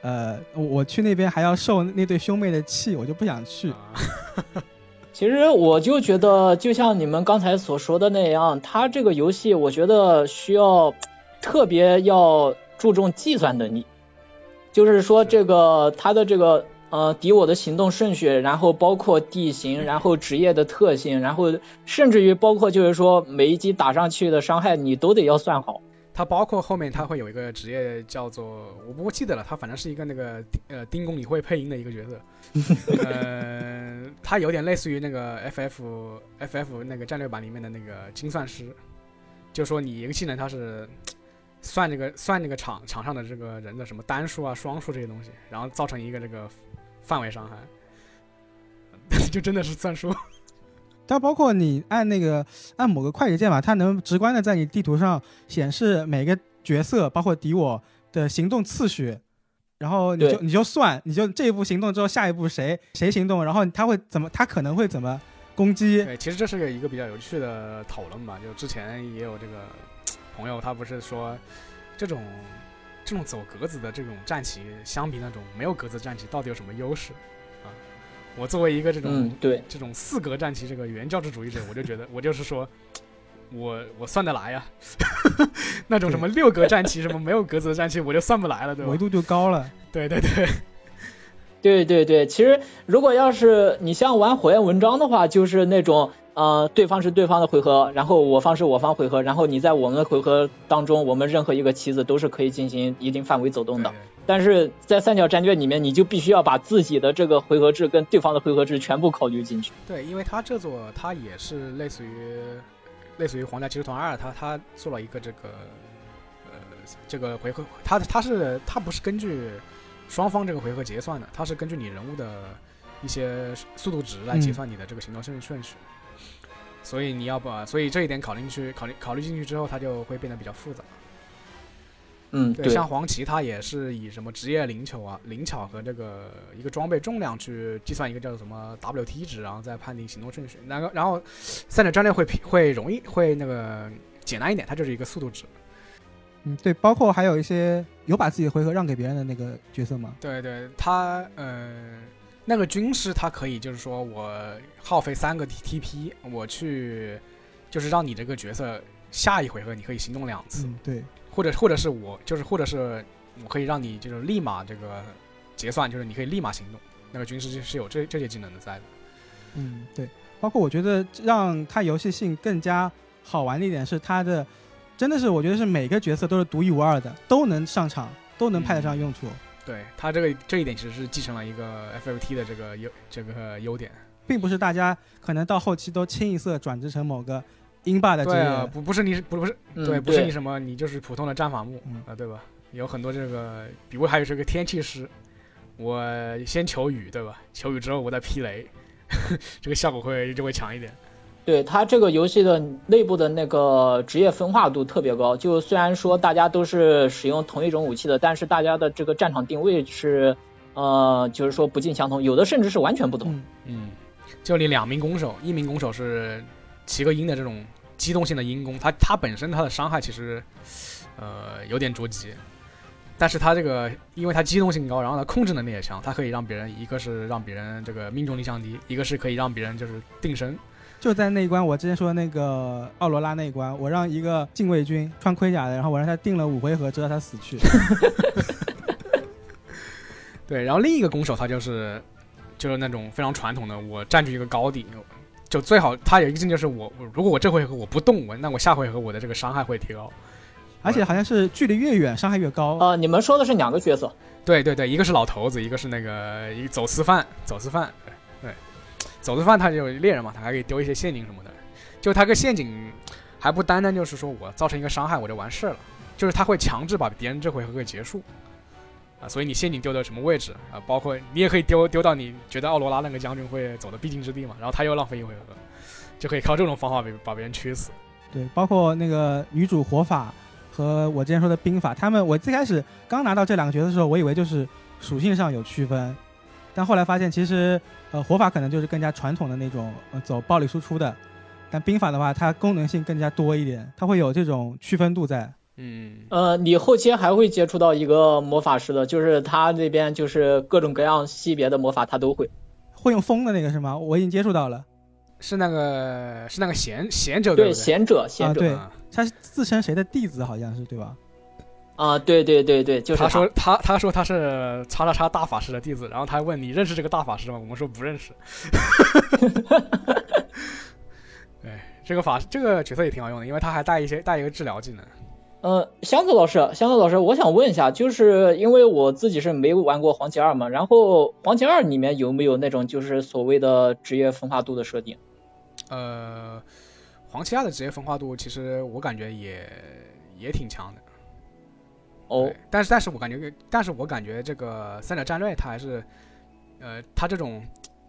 呃，我我去那边还要受那对兄妹的气，我就不想去。啊 其实我就觉得，就像你们刚才所说的那样，它这个游戏我觉得需要特别要注重计算能力，就是说这个它的这个呃敌我的行动顺序，然后包括地形，然后职业的特性，然后甚至于包括就是说每一击打上去的伤害你都得要算好。它包括后面它会有一个职业叫做我不记得了，它反正是一个那个呃丁公理会配音的一个角色，呃，它有点类似于那个 FF FF 那个战略版里面的那个精算师，就说你一个技能它是算这个算这个场场上的这个人的什么单数啊、双数这些东西，然后造成一个这个范围伤害，就真的是算数。它包括你按那个按某个快捷键嘛，它能直观的在你地图上显示每个角色，包括敌我的行动次序，然后你就你就算，你就这一步行动之后，下一步谁谁行动，然后他会怎么，他可能会怎么攻击，对，其实这是个一个比较有趣的讨论吧。就之前也有这个朋友，他不是说这种这种走格子的这种战棋，相比那种没有格子战棋，到底有什么优势啊？我作为一个这种、嗯，对，这种四格战旗这个原教旨主义者，我就觉得我就是说。我我算得来 呀，那种什么六格战旗，什么没有格子的战旗，我就算不来了，对吧维？度就高了。对对对，对 对对，其实如果要是你像玩火焰文章的话，就是那种呃，对方是对方的回合，然后我方是我方回合，然后你在我们的回合当中，我们任何一个棋子都是可以进行一定范围走动的。对但是在三角战略里面，你就必须要把自己的这个回合制跟对方的回合制全部考虑进去。对，因为它这座它也是类似于类似于皇家骑士团二，它它做了一个这个呃这个回合，它它是它不是根据双方这个回合结算的，它是根据你人物的一些速度值来结算你的这个行动顺顺序。所以你要把，所以这一点考虑进去，考虑考虑进去之后，它就会变得比较复杂。嗯，对，像黄旗他也是以什么职业灵巧啊、灵巧和这个一个装备重量去计算一个叫做什么 WT 值，然后再判定行动顺序。然后，然后三者战略会平会容易会那个简单一点，它就是一个速度值。嗯，对，包括还有一些有把自己的回合让给别人的那个角色吗。对对，他呃那个军师他可以就是说我耗费三个 TP，我去就是让你这个角色下一回合你可以行动两次，嗯，对，或者或者是我就是或者是我可以让你就是立马这个结算，就是你可以立马行动。那个军师是有这这些技能的在的。嗯，对，包括我觉得让它游戏性更加好玩的一点是它的，真的是我觉得是每个角色都是独一无二的，都能上场，都能派得上用处，对它这个这一点其实是继承了一个 FFT 的这个优这个优点。并不是大家可能到后期都清一色转职成某个英霸的职对啊，不不是你不不是嗯对，不是你什么，你就是普通的战法木嗯啊，对吧？有很多这个，比如还有这个天气师，我先求雨，对吧？求雨之后我再劈雷，这个效果会就会强一点。对它这个游戏的内部的那个职业分化度特别高，就虽然说大家都是使用同一种武器的，但是大家的这个战场定位是，呃，就是说不尽相同，有的甚至是完全不同。嗯，嗯，就你两名攻手，一名攻手是七个音的这种机动性的音攻，它它本身它的伤害其实呃有点着急，但是它这个因为它机动性高，然后它控制能力也强，它可以让别人一个是让别人这个命中率降低，一个是可以让别人就是定身。就在那一关，我之前说的那个奥罗拉那一关，我让一个禁卫军穿盔甲的，然后我让他定了五回合，直到他死去。对，然后另一个攻手他就是就是那种非常传统的，我占据一个高地，就最好他有一个技能就是我我如果我这回合我不动我，那我下回合我的这个伤害会提高。而且好像是距离越远伤害越高。呃，你们说的是两个角色，对对对，一个是老头子，一个是那个一个走私犯，走私犯，对对，走私犯他就猎人嘛，他还可以丢一些陷阱什么的，就他个陷阱还不单单就是说我造成一个伤害我就完事了，就是他会强制把别人这回合给结束。啊，所以你陷阱丢到什么位置啊？包括你也可以丢丢到你觉得奥罗拉那个将军会走的必经之地嘛，然后他又浪费一回合，就可以靠这种方法把把别人驱死。对，包括那个女主火法和我之前说的兵法，他们我最开始刚拿到这两个角色的时候，我以为就是属性上有区分，但后来发现其实呃火法可能就是更加传统的那种呃走暴力输出的，但兵法的话它功能性更加多一点，它会有这种区分度在。嗯，呃，你后期还会接触到一个魔法师的，就是他那边就是各种各样系别的魔法他都会。会用风的那个是吗？我已经接触到了是那个是那个贤贤者对？贤者，贤者，他是自称谁的弟子，好像是对吧？啊，对对对对，就是他说他他说他是叉叉叉大法师的弟子，然后他问你认识这个大法师吗？我们说不认识。对，这个法这个角色也挺好用的，因为他还带一些带一个治疗技能。呃，箱子老师，箱子老师，我想问一下，就是因为我自己是没玩过黄旗二嘛，然后黄旗二里面有没有那种就是所谓的职业分化度的设定？呃，黄旗亚的职业分化度其实我感觉也也挺强的。哦，但是但是我感觉，但是我感觉这个三角战略它还是，呃，它这种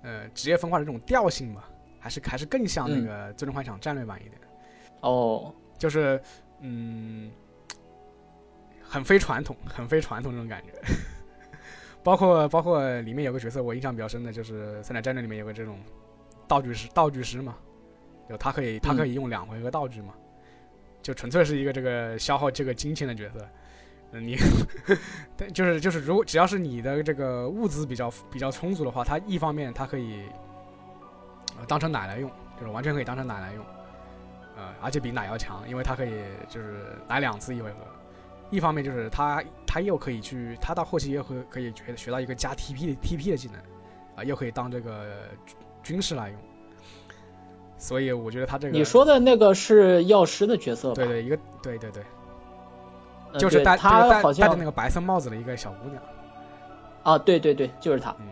呃职业分化的这种调性吧，还是还是更像那个最终幻想战略版一点，哦，就是嗯，很非传统，很非传统这种感觉。包括包括里面有个角色我印象比较深的，就是三角战争里面有个这种道具师，道具师嘛，就他可以他可以用两回合道具嘛，就纯粹是一个这个消耗这个金钱的角色。嗯，你，但就是就是，如果只要是你的这个物资比较比较充足的话，它一方面它可以，呃，当成奶来用，就是完全可以当成奶来用，呃，而且比奶要强，因为它可以就是奶两次一回合。一方面就是他他又可以去，他到后期又会可以学学到一个加 TP 的 TP 的技能，啊、又可以当这个军军事来用。所以我觉得他这个你说的那个是药师的角色吧？对对一个对对对，呃就是戴对他戴好像戴着那个白色帽子的一个小姑娘，啊，对对对，就是他。嗯。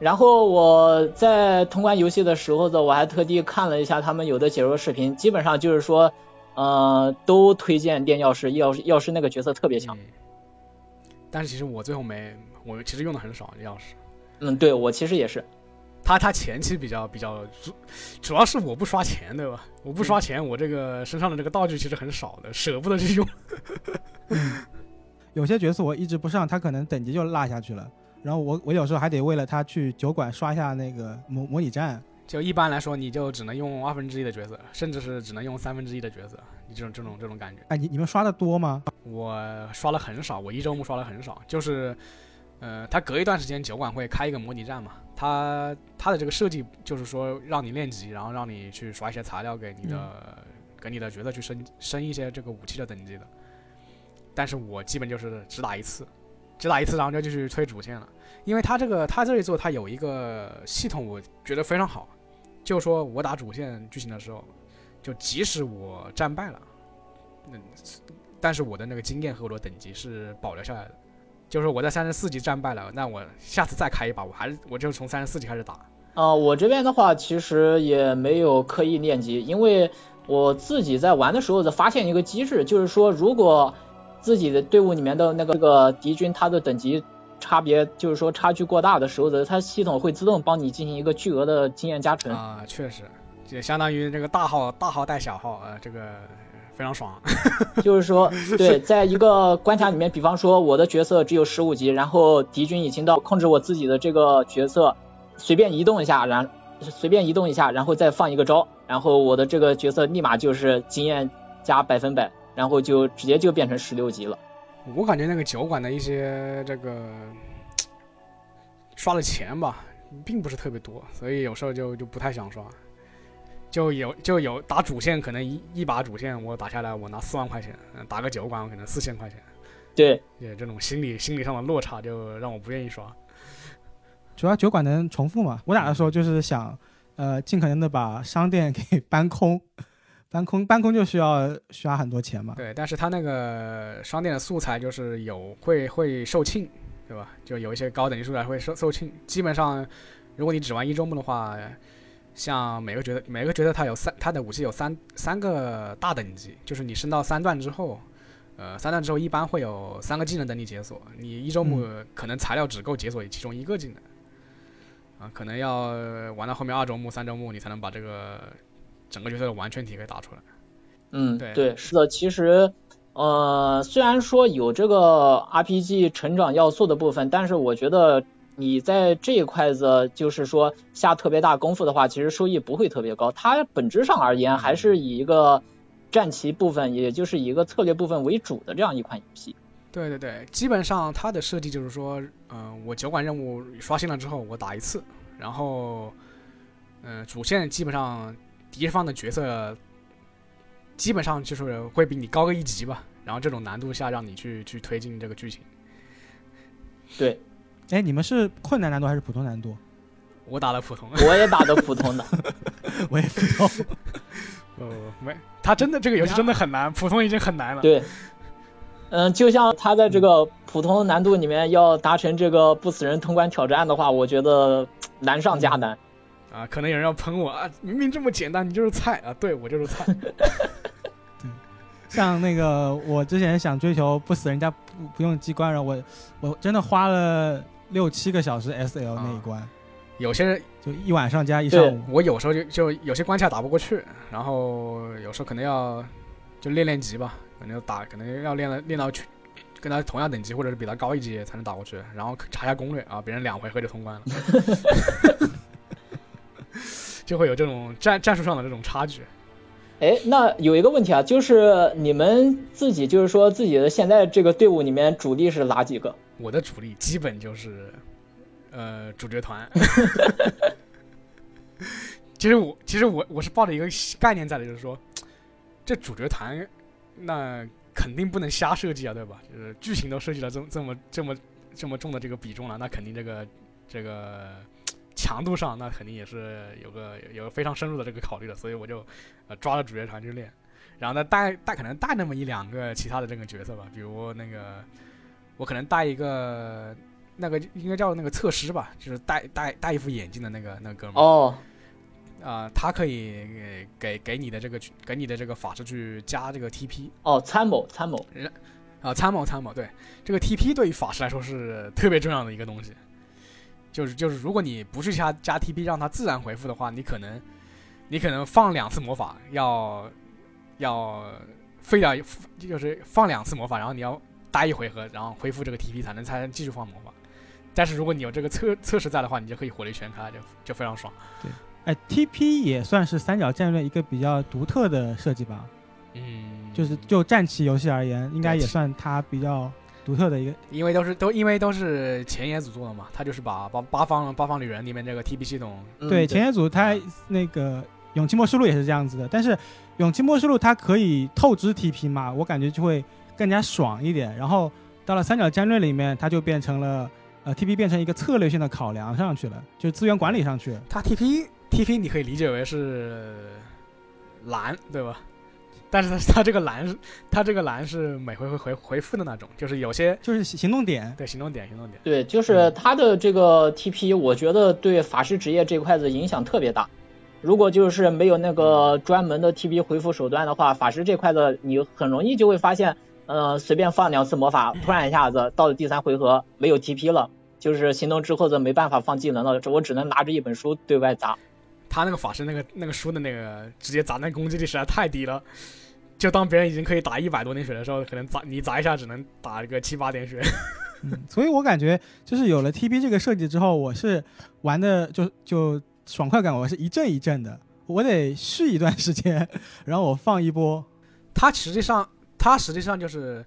然后我在通关游戏的时候呢，我还特地看了一下他们有的解说视频，基本上就是说，呃，都推荐练药师，药师药师那个角色特别强。嗯。但是其实我最后没，我其实用的很少钥匙。嗯，对我其实也是。他他前期比较比较主，主要是我不刷钱，对吧？我不刷钱，我这个身上的这个道具其实很少的，舍不得去用。有些角色我一直不上，他可能等级就落下去了。然后我我有时候还得为了他去酒馆刷一下那个模模拟战。就一般来说，你就只能用二分之一的角色，甚至是只能用三分之一的角色，你这种这种这种感觉。哎，你你们刷的多吗？我刷了很少，我一周目刷了很少，就是，呃，他隔一段时间酒馆会开一个模拟战嘛，他他的这个设计就是说让你练级，然后让你去刷一些材料给你的给你的角色去升升一些这个武器的等级的。但是我基本就是只打一次，只打一次，然后就继续推主线了。因为它这个它这一座它有一个系统，我觉得非常好，就说我打主线剧情的时候，就即使我战败了，嗯，但是我的那个经验和我的等级是保留下来的。就是我在三十四级战败了，那我下次再开一把，我还是我就从三十四级开始打。啊、我这边的话其实也没有刻意练级，因为我自己在玩的时候的发现一个机制，就是说如果自己的队伍里面的那个那个敌军他的等级差别，就是说差距过大的时候的，它系统会自动帮你进行一个巨额的经验加成。啊，确实，也相当于这个大号大号带小号，呃，这个非常爽。就是说，对，在一个关卡里面，比方说我的角色只有十五级，然后敌军已经到控制我自己的这个角色，随便移动一下，然随便移动一下，然后再放一个招，然后我的这个角色立马就是经验加百分百，然后就直接就变成十六级了。我感觉那个酒馆的一些这个刷的钱吧，并不是特别多，所以有时候就就不太想刷。就有就有打主线，可能一一把主线我打下来，我拿四万块钱，嗯打个酒馆我可能四千块钱，对，也这种心理心理上的落差就让我不愿意刷。主要酒馆能重复嘛。我打的时候就是想，呃，尽可能的把商店给 搬空，搬空搬空就需要需要很多钱嘛。对，但是他那个商店的素材就是有会会售罄，对吧？就有一些高等级素材会售售罄。基本上，如果你只玩一周目的话，像每个角色每个角色他有三，他的武器有三三个大等级，就是你升到三段之后，呃，三段之后一般会有三个技能等你解锁。你一周目可能材料只够解锁其中一个技能，啊，可能要玩到后面二周目、三周目，你才能把这个整个角色的完全体给打出来。嗯，对对，是的，其实，呃，虽然说有这个 RPG 成长要素的部分，但是我觉得你在这一块子就是说下特别大功夫的话，其实收益不会特别高。它本质上而言还是以一个战棋部分，也就是以一个策略部分为主的这样一款游戏。对对对，基本上它的设计就是说，嗯、我酒馆任务刷新了之后，我打一次，然后，嗯、主线基本上敌方的角色基本上就是会比你高个一级吧，然后这种难度下让你去去推进这个剧情。对，哎，你们是困难难度还是普通难度？我打的普通，我也打的普通的。我也不懂。呃，没，他真的这个游戏真的很难，普通已经很难了。对，嗯，就像他在这个普通难度里面要达成这个不死人通关挑战的话，我觉得难上加难。啊，可能有人要喷我啊，明明这么简单，你就是菜啊！对我就是菜。像那个我之前想追求不死人家不不用机关然后，我我真的花了六七个小时 S L 那一关，有些人就一晚上加一上午。我有时候就就有些关卡打不过去，然后有时候可能要就练练级吧，可能要打，可能要练了练到去跟他同样等级或者是比他高一级才能打过去，然后查一下攻略啊，别人两回合就通关了，就会有这种战战术上的这种差距。哎，那有一个问题啊，就是你们自己就是说自己的现在这个队伍里面主力是哪几个？我的主力基本就是呃主角团。其实我其实我我是抱着一个概念在的，就是说这主角团那肯定不能瞎设计啊，对吧？就是剧情都设计了这么这么这么这么重的这个比重了，那肯定这个这个强度上那肯定也是有个有个非常深入的这个考虑的，所以我就呃抓了主角团去练，然后呢带带可能带那么一两个其他的这个角色吧，比如那个我可能带一个那个应该叫那个测师吧，就是戴戴戴一副眼镜的那个那个哥们儿。哦，啊、他可以给给给你的这个给你的这个法师去加这个 TP 哦，参谋参谋，啊、参谋参谋，对。这个 TP 对于法师来说是特别重要的一个东西，就是就是如果你不去加加 TP 让它自然回复的话，你可能你可能放两次魔法要要费掉就是放两次魔法，然后你要待一回合，然后恢复这个 TP 才能才能继续放魔法。但是如果你有这个测测试在的话，你就可以火力全开，就就非常爽。对哎，T P 也算是三角战略一个比较独特的设计吧，嗯，就是就战棋游戏而言，应该也算它比较独特的一个。因为都是都因为都是前野组做的嘛，他就是把八八方八方旅人里面这个 TP 系统，嗯对，前野组他那个勇气末世录也是这样子的，但是勇气末世录它可以透支 TP 嘛，我感觉就会更加爽一点。然后到了三角战略里面，它就变成了呃 TP 变成一个策略性的考量上去了，就是资源管理上去。它 TP TP 你可以理解为是蓝，对吧？但是它它这个蓝是它这个蓝是每回会回回复的那种，就是有些就是行动点，对行动点行动点。对，就是它的这个 TP，我觉得对法师职业这块的影响特别大。如果就是没有那个专门的 TP 回复手段的话，法师这块的你很容易就会发现，呃，随便放两次魔法，突然一下子到了第三回合没有 TP 了，就是行动之后的没办法放技能了，这我只能拿着一本书对外砸。他那个法师那个那个书的那个直接砸那攻击力实在太低了，就当别人已经可以打一百多点血的时候，可能砸你砸一下只能打一个七八点血。嗯，所以我感觉就是有了 TB 这个设计之后，我是玩的就就。爽快感我是一阵一阵的，我得续一段时间，然后我放一波。它实际上，它实际上就是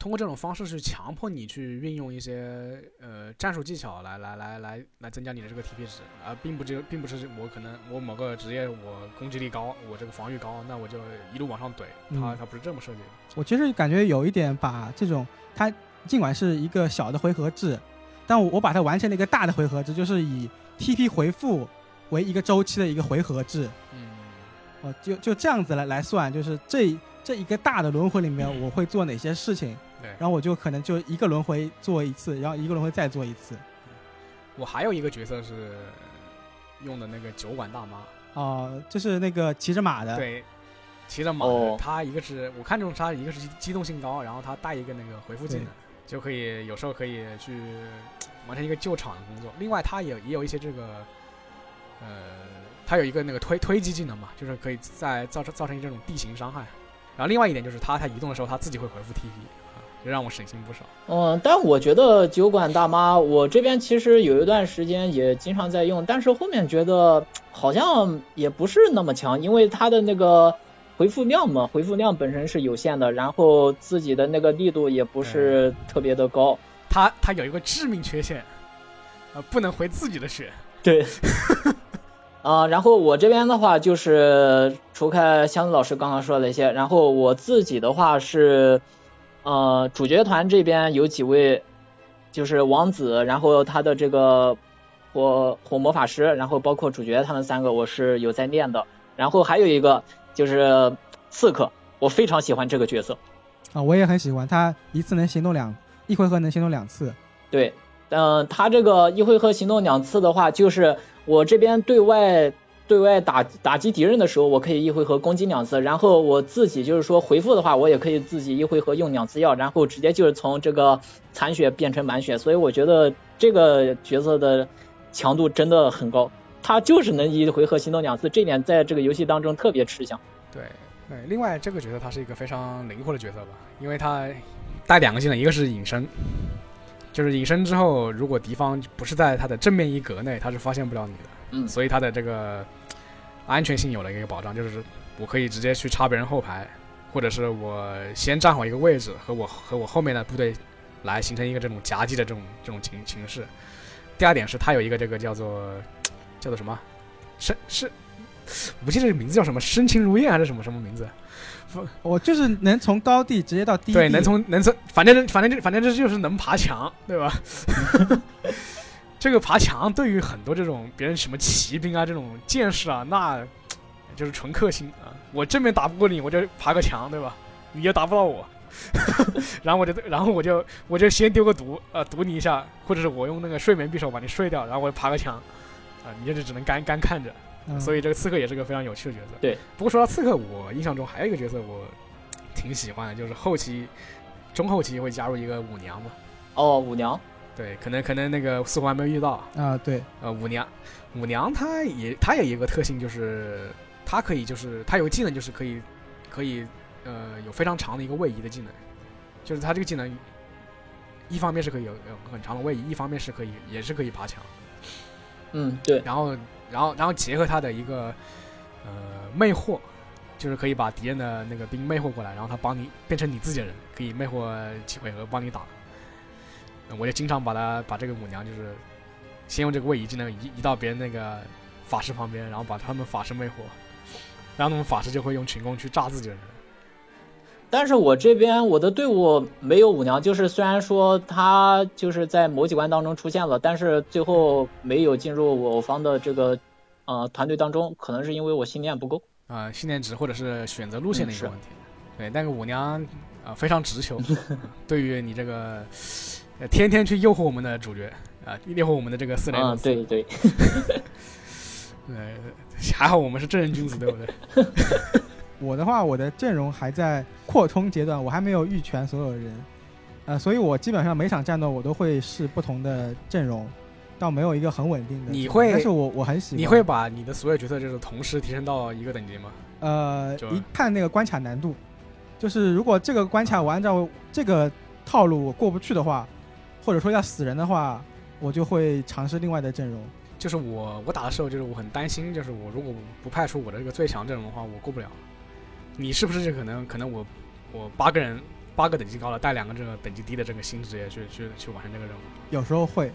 通过这种方式去强迫你去运用一些呃战术技巧来来来来来增加你的这个 TP 值，而并不就并不是我可能我某个职业我攻击力高，我这个防御高，那我就一路往上怼。它它不是这么设计的。我其实感觉有一点把这种它尽管是一个小的回合制，但我把它完成了一个大的回合制，就是以。TP 回复为一个周期的一个回合制，嗯，哦，就就这样子来来算，就是这这一个大的轮回里面我会做哪些事情，对，然后我就可能就一个轮回做一次，然后一个轮回再做一次。我还有一个角色是用的那个酒馆大妈，哦，就是那个骑着马的，对，骑着马，他一个是我看中他，一个是机动性高，然后他带一个那个回复技能，就可以有时候可以去。完成一个救场的工作。另外，他也也有一些这个，呃，他有一个那个推推击技能嘛，就是可以在造成造成这种地形伤害。然后另外一点就是，他他移动的时候，他自己会回复 TP 让我省心不少。嗯，但我觉得酒馆大妈，我这边其实有一段时间也经常在用，但是后面觉得好像也不是那么强，因为它的那个回复量嘛，回复量本身是有限的，然后自己的那个力度也不是特别的高。他他有一个致命缺陷，呃，不能回自己的血。对，啊，然后我这边的话就是，除开箱子老师刚刚说的那些，然后我自己的话是，呃，主角团这边有几位，就是王子，然后他的这个火火魔法师，然后包括主角他们三个，我是有在练的。然后还有一个就是刺客，我非常喜欢这个角色。啊，我也很喜欢，他一次能行动两。一回合能行动两次，对，嗯，他这个一回合行动两次的话，就是我这边对外对外打打击敌人的时候，我可以一回合攻击两次，然后我自己就是说回复的话，我也可以自己一回合用两次药，然后直接就是从这个残血变成满血，所以我觉得这个角色的强度真的很高，他就是能一回合行动两次，这点在这个游戏当中特别吃香。对对，另外这个角色他是一个非常灵活的角色吧，因为他。带两个技能，一个是隐身，就是隐身之后，如果敌方不是在他的正面一格内，他是发现不了你的。嗯，所以他的这个安全性有了一个保障，就是我可以直接去插别人后排，或者是我先站好一个位置，和我和我后面的部队来形成一个这种夹击的这种这种情形势。第二点是，它有一个这个叫做叫做什么，是是，我不记得这个名字叫什么，深情如燕还是什么什么名字？我就是能从高地直接到低，对，能从能从，反正反正就反正这就是能爬墙，对吧？这个爬墙对于很多这种别人什么骑兵啊这种剑士啊，那 就是纯克星啊。我正面打不过你，我就爬个墙，对吧？你也打不到我，然后我就然后我就我就先丢个毒呃，毒你一下，或者是我用那个睡眠匕首把你睡掉，然后我爬个墙啊，你就只能干干看着。所以这个刺客也是个非常有趣的角色。对，不过说到刺客，我印象中还有一个角色我挺喜欢的，就是后期、中后期会加入一个舞娘嘛。哦，舞娘。对，可能可能那个似乎还没有遇到啊。对，呃，舞娘，舞娘她也她也有一个特性，就是她可以就是她有个技能，就是可以可以呃有非常长的一个位移的技能，就是她这个技能一方面是可以有有很长的位移，一方面是可以也是可以爬墙。嗯，对。然后。然后，然后结合她的一个呃魅惑，就是可以把敌人的那个兵魅惑过来，然后他帮你变成你自己的人，可以魅惑几回合帮你打。我就经常把他把这个母娘就是先用这个位移技能移移到别人那个法师旁边，然后把他们法师魅惑，然后他们法师就会用群攻去炸自己的人。但是我这边我的队伍没有舞娘，就是虽然说他就是在某几关当中出现了，但是最后没有进入我方的这个呃团队当中，可能是因为我信念不够。啊、信念值或者是选择路线的一个问题。对，那个舞娘啊、非常直球，嗯对于你这个呃天天去诱惑我们的主角啊、诱惑我们的这个四雷嗯，诺斯，对对，呃，还好我们是正人君子，对不对？我的话，我的阵容还在扩充阶段，我还没有预全所有人，呃，所以我基本上每场战斗我都会试不同的阵容，倒没有一个很稳定的。你会但是我我很喜欢。你会把你的所有角色就是同时提升到一个等级吗？呃，一看那个关卡难度，就是如果这个关卡我按照这个套路我过不去的话，或者说要死人的话，我就会尝试另外的阵容。就是我我打的时候，就是我很担心，就是我如果不派出我的这个最强阵容的话，我过不了。你是不是就可能可能我我八个人八个等级高了带两个这个等级低的这个新职业去去去完成这个任务有时候会，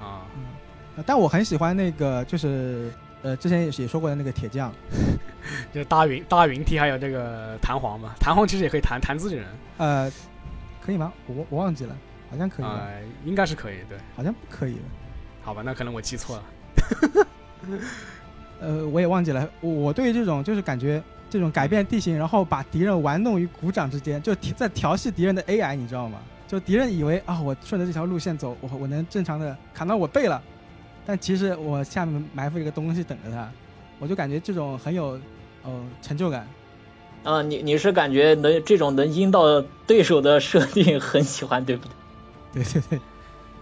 啊？但我很喜欢那个，就是呃，之前也也说过的那个铁匠，就是大云大云梯还有这个弹簧嘛，弹簧其实也可以弹弹自己人，呃，可以吗？我我忘记了，好像可以吧，呃，应该是可以，对，好像不可以。好吧，那可能我记错了。呃，我也忘记了。我我对于这种就是感觉这种改变地形，然后把敌人玩弄于股掌之间，就在调戏敌人的 AI，你知道吗？就敌人以为啊，我顺着这条路线走，我我能正常的砍到我背了，但其实我下面埋伏一个东西等着他，我就感觉这种很有呃成就感。呃，你你是感觉能这种能阴到对手的设定很喜欢，对不对？对对对，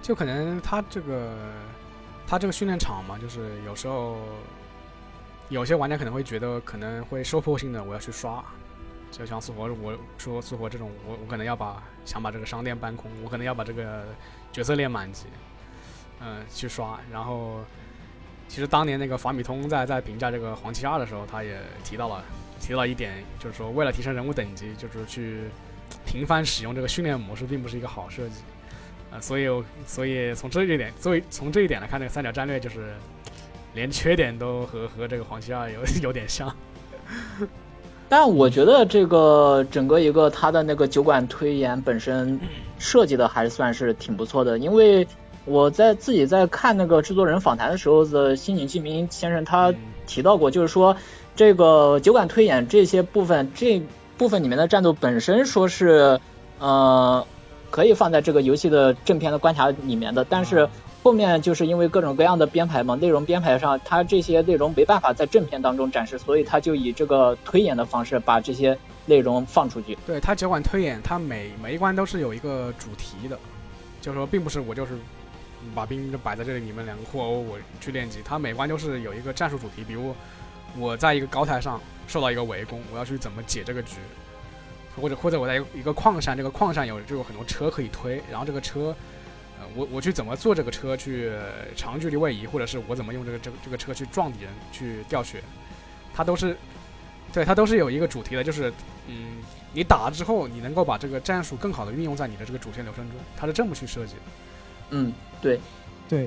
就可能他这个他这个训练场嘛，就是有时候有些玩家可能会觉得可能会收破性的，我要去刷，就像苏活，我说苏活这种，我我可能要把想把这个商店搬空，我可能要把这个角色练满级，嗯，去刷。然后其实当年那个法米通在在评价这个黄七二的时候，他也提到了提到一点，就是说为了提升人物等级，就是去频繁使用这个训练模式，并不是一个好设计。啊、所以我所以从这一点，作为从这一点来看，这个三角战略就是连缺点都和和这个黄七二有 有点像。但我觉得这个整个一个他的那个酒馆推演本身设计的还是算是挺不错的，因为我在自己在看那个制作人访谈的时候的新井纪明先生他嗯提到过，就是说这个酒馆推演这些部分这部分里面的战斗本身说是呃可以放在这个游戏的正片的关卡里面的，但是后面就是因为各种各样的编排嘛，内容编排上它这些内容没办法在正片当中展示，所以他就以这个推演的方式把这些内容放出去。对它酒馆推演，它每每一关都是有一个主题的，就是说并不是我就是把兵就摆在这里，你们两个互殴，我去练级。它每关都是有一个战术主题，比如我在一个高台上受到一个围攻，我要去怎么解这个局，或者或者我在一个矿山，这个矿山有就有很多车可以推，然后这个车。呃，我我去怎么坐这个车去呃长距离位移，或者是我怎么用这个这个这个车去撞敌人去掉血，它都是，对它都是有一个主题的，就是嗯，你打了之后，你能够把这个战术更好的运用在你的这个主线流程中，它是这么去设计的。嗯，对，对，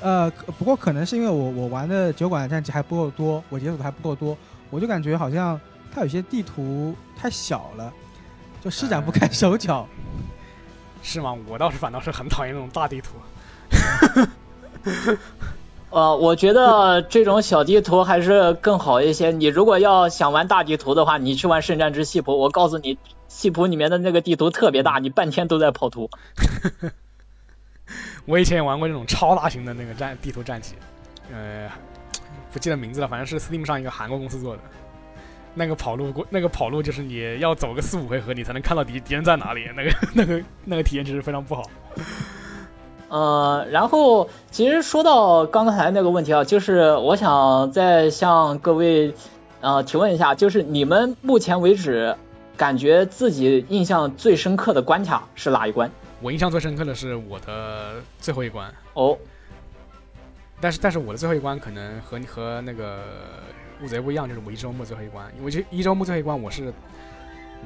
呃，不过可能是因为我我玩的酒馆战绩还不够多，我解锁的还不够多，我就感觉好像它有些地图太小了，就施展不开手脚。是吗？我倒是反倒是很讨厌那种大地图。呃，我觉得这种小地图还是更好一些。你如果要想玩大地图的话，你去玩《圣战之系谱》，我告诉你，系谱里面的那个地图特别大，你半天都在跑图。我以前也玩过这种超大型的那个战地图战棋，呃，不记得名字了，反正是 Steam 上一个韩国公司做的。那个跑路过，那个跑路就是你要走个四五回合，你才能看到敌敌人在哪里。那个 那个那个体验其实非常不好。呃，然后其实说到刚才那个问题啊，就是我想再向各位呃提问一下，就是你们目前为止感觉自己印象最深刻的关卡是哪一关？我印象最深刻的是我的最后一关，哦，但是但是我的最后一关可能和你和那个乌贼不一样，就是我一周目最后一关，因为这一周目最后一关我是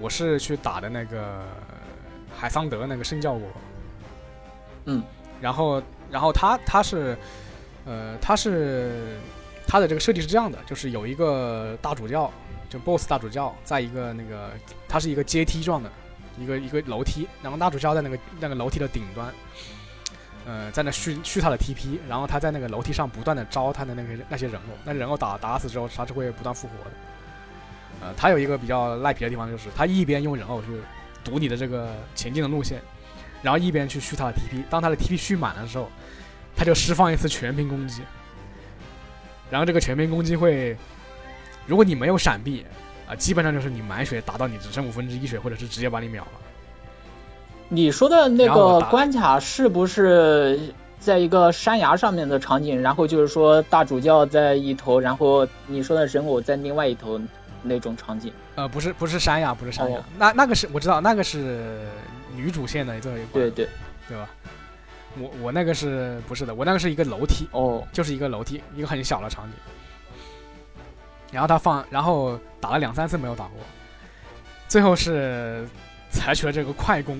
我是去打的那个海桑德那个圣教国，嗯，然后然后他他是呃，他是他的这个设计是这样的，就是有一个大主教，就 BOSS 大主教，在一个那个它是一个阶梯状的一个一个楼梯，然后大主教在那个那个楼梯的顶端，呃，在那续续他的 TP，然后他在那个楼梯上不断的招他的那个那些人偶，那人偶打打死之后，他是会不断复活的。呃，他有一个比较赖皮的地方，就是他一边用人偶去堵你的这个前进的路线，然后一边去续他的 TP。当他的 TP 续满的时候，他就释放一次全屏攻击，然后这个全屏攻击会，如果你没有闪避，啊、基本上就是你满血打到你只剩五分之一血，或者是直接把你秒了。你说的那个关卡是不是在一个山崖上面的场景？然后就是说大主教在一头，然后你说的人偶在另外一头那种场景？呃，不是不是山崖，不是山崖，哦那那个是我知道，那个是女主线的这一关，对对，对吧？我我那个是不是的？我那个是一个楼梯，哦，就是一个楼梯，一个很小的场景。然后他放，然后打了两三次没有打过，最后是采取了这个快攻，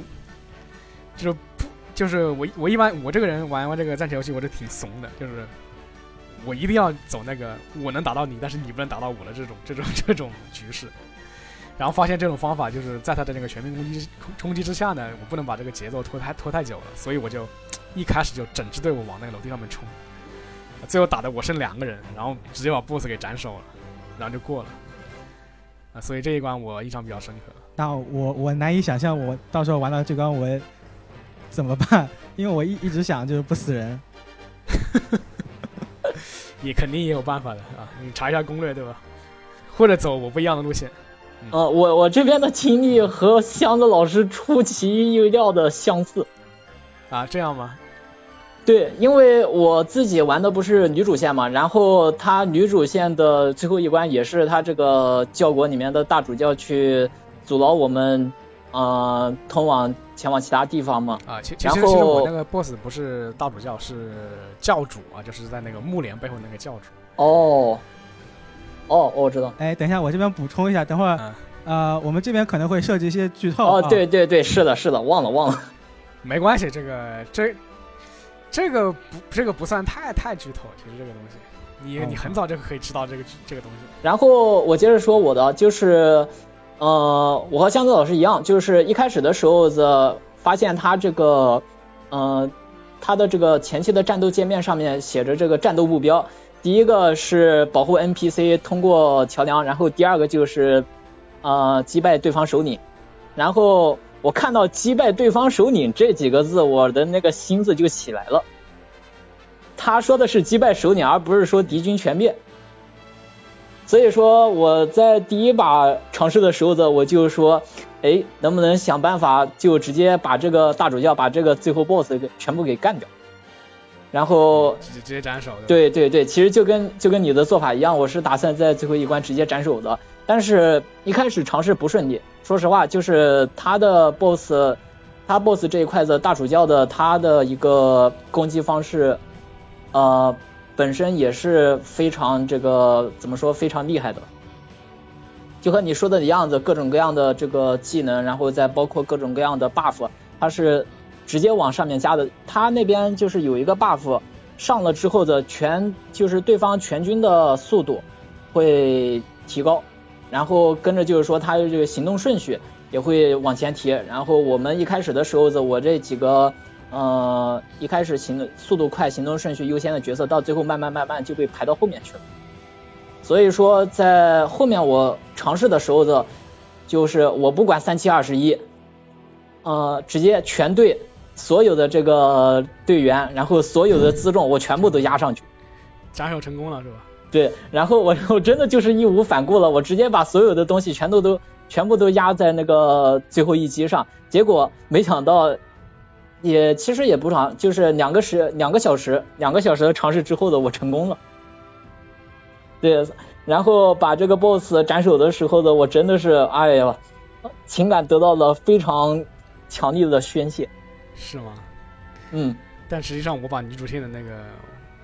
就是不就是我我一般我这个人玩玩这个战棋游戏我就挺怂的，就是我一定要走那个我能打到你，但是你不能打到我的这种这种这种局势。然后发现这种方法就是在他的那个全面攻击冲击之下呢，我不能把这个节奏拖太拖太久了，所以我就一开始就整支队伍往那个楼梯上面冲。最后打的我剩两个人，然后直接把 BOSS 给斩首了，然后就过了。啊，所以这一关我印象比较深刻。那我我难以想象，我到时候玩到这关我怎么办？因为我一一直想就是不死人。也肯定也有办法的啊，你查一下攻略对吧？或者走我不一样的路线。呃，我我这边的经历和箱子老师出其意料的相似。啊，这样吗？对，因为我自己玩的不是女主线嘛，然后她女主线的最后一关也是她这个教国里面的大主教去阻挠我们，呃，通往前往其他地方嘛。啊，其其然实其实我后那个 BOSS 不是大主教，是教主啊，就是在那个木莲背后那个教主。哦，哦，我知道。哎，等一下，我这边补充一下，等会儿、嗯呃，我们这边可能会涉及一些剧透。哦，啊对对对，是的，是的，忘了忘了。没关系，这个这这个不这个不算太太剧透，其实这个东西，你哦你很早就可以知道这个这个东西。然后我接着说我的，就是，呃，我和箱子老师一样，就是一开始的时候的发现他这个，呃，他的这个前期的战斗界面上面写着这个战斗目标，第一个是保护 NPC 通过桥梁，然后第二个就是，呃，击败对方首领，然后我看到击败对方首领这几个字，我的那个心字就起来了。他说的是击败首领，而不是说敌军全灭。所以说我在第一把尝试的时候的，我就说，哎，能不能想办法就直接把这个大主教把这个最后 BOSS 给全部给干掉。然后，直接直接斩首。对对对，其实就跟就跟你的做法一样，我是打算在最后一关直接斩首的。但是一开始尝试不顺利，说实话，就是他的 BOSS，他 BOSS 这一块的大主教的他的一个攻击方式，呃，本身也是非常这个怎么说非常厉害的，就和你说的一样子，各种各样的这个技能，然后再包括各种各样的 buff，它是直接往上面加的。他那边就是有一个 buff 上了之后的全就是对方全军的速度会提高，然后跟着就是说他的这个行动顺序也会往前提。然后我们一开始的时候的我这几个。呃，一开始行速度快、行动顺序优先的角色，到最后慢慢慢慢就被排到后面去了。所以说，在后面我尝试的时候的，就是我不管三七二十一，呃，直接全队所有的这个队员，然后所有的辎重，我全部都压上去。斩首成功了是吧？对，然后我我真的就是义无反顾了，我直接把所有的东西全都都全部都压在那个最后一击上，结果没想到。也其实也不长，就是两个时两个小时两个小时的尝试之后的我成功了。对，然后把这个 BOSS 斩首的时候的我真的是哎呀，情感得到了非常强烈的宣泄。是吗？嗯，但实际上我把女主线的那个，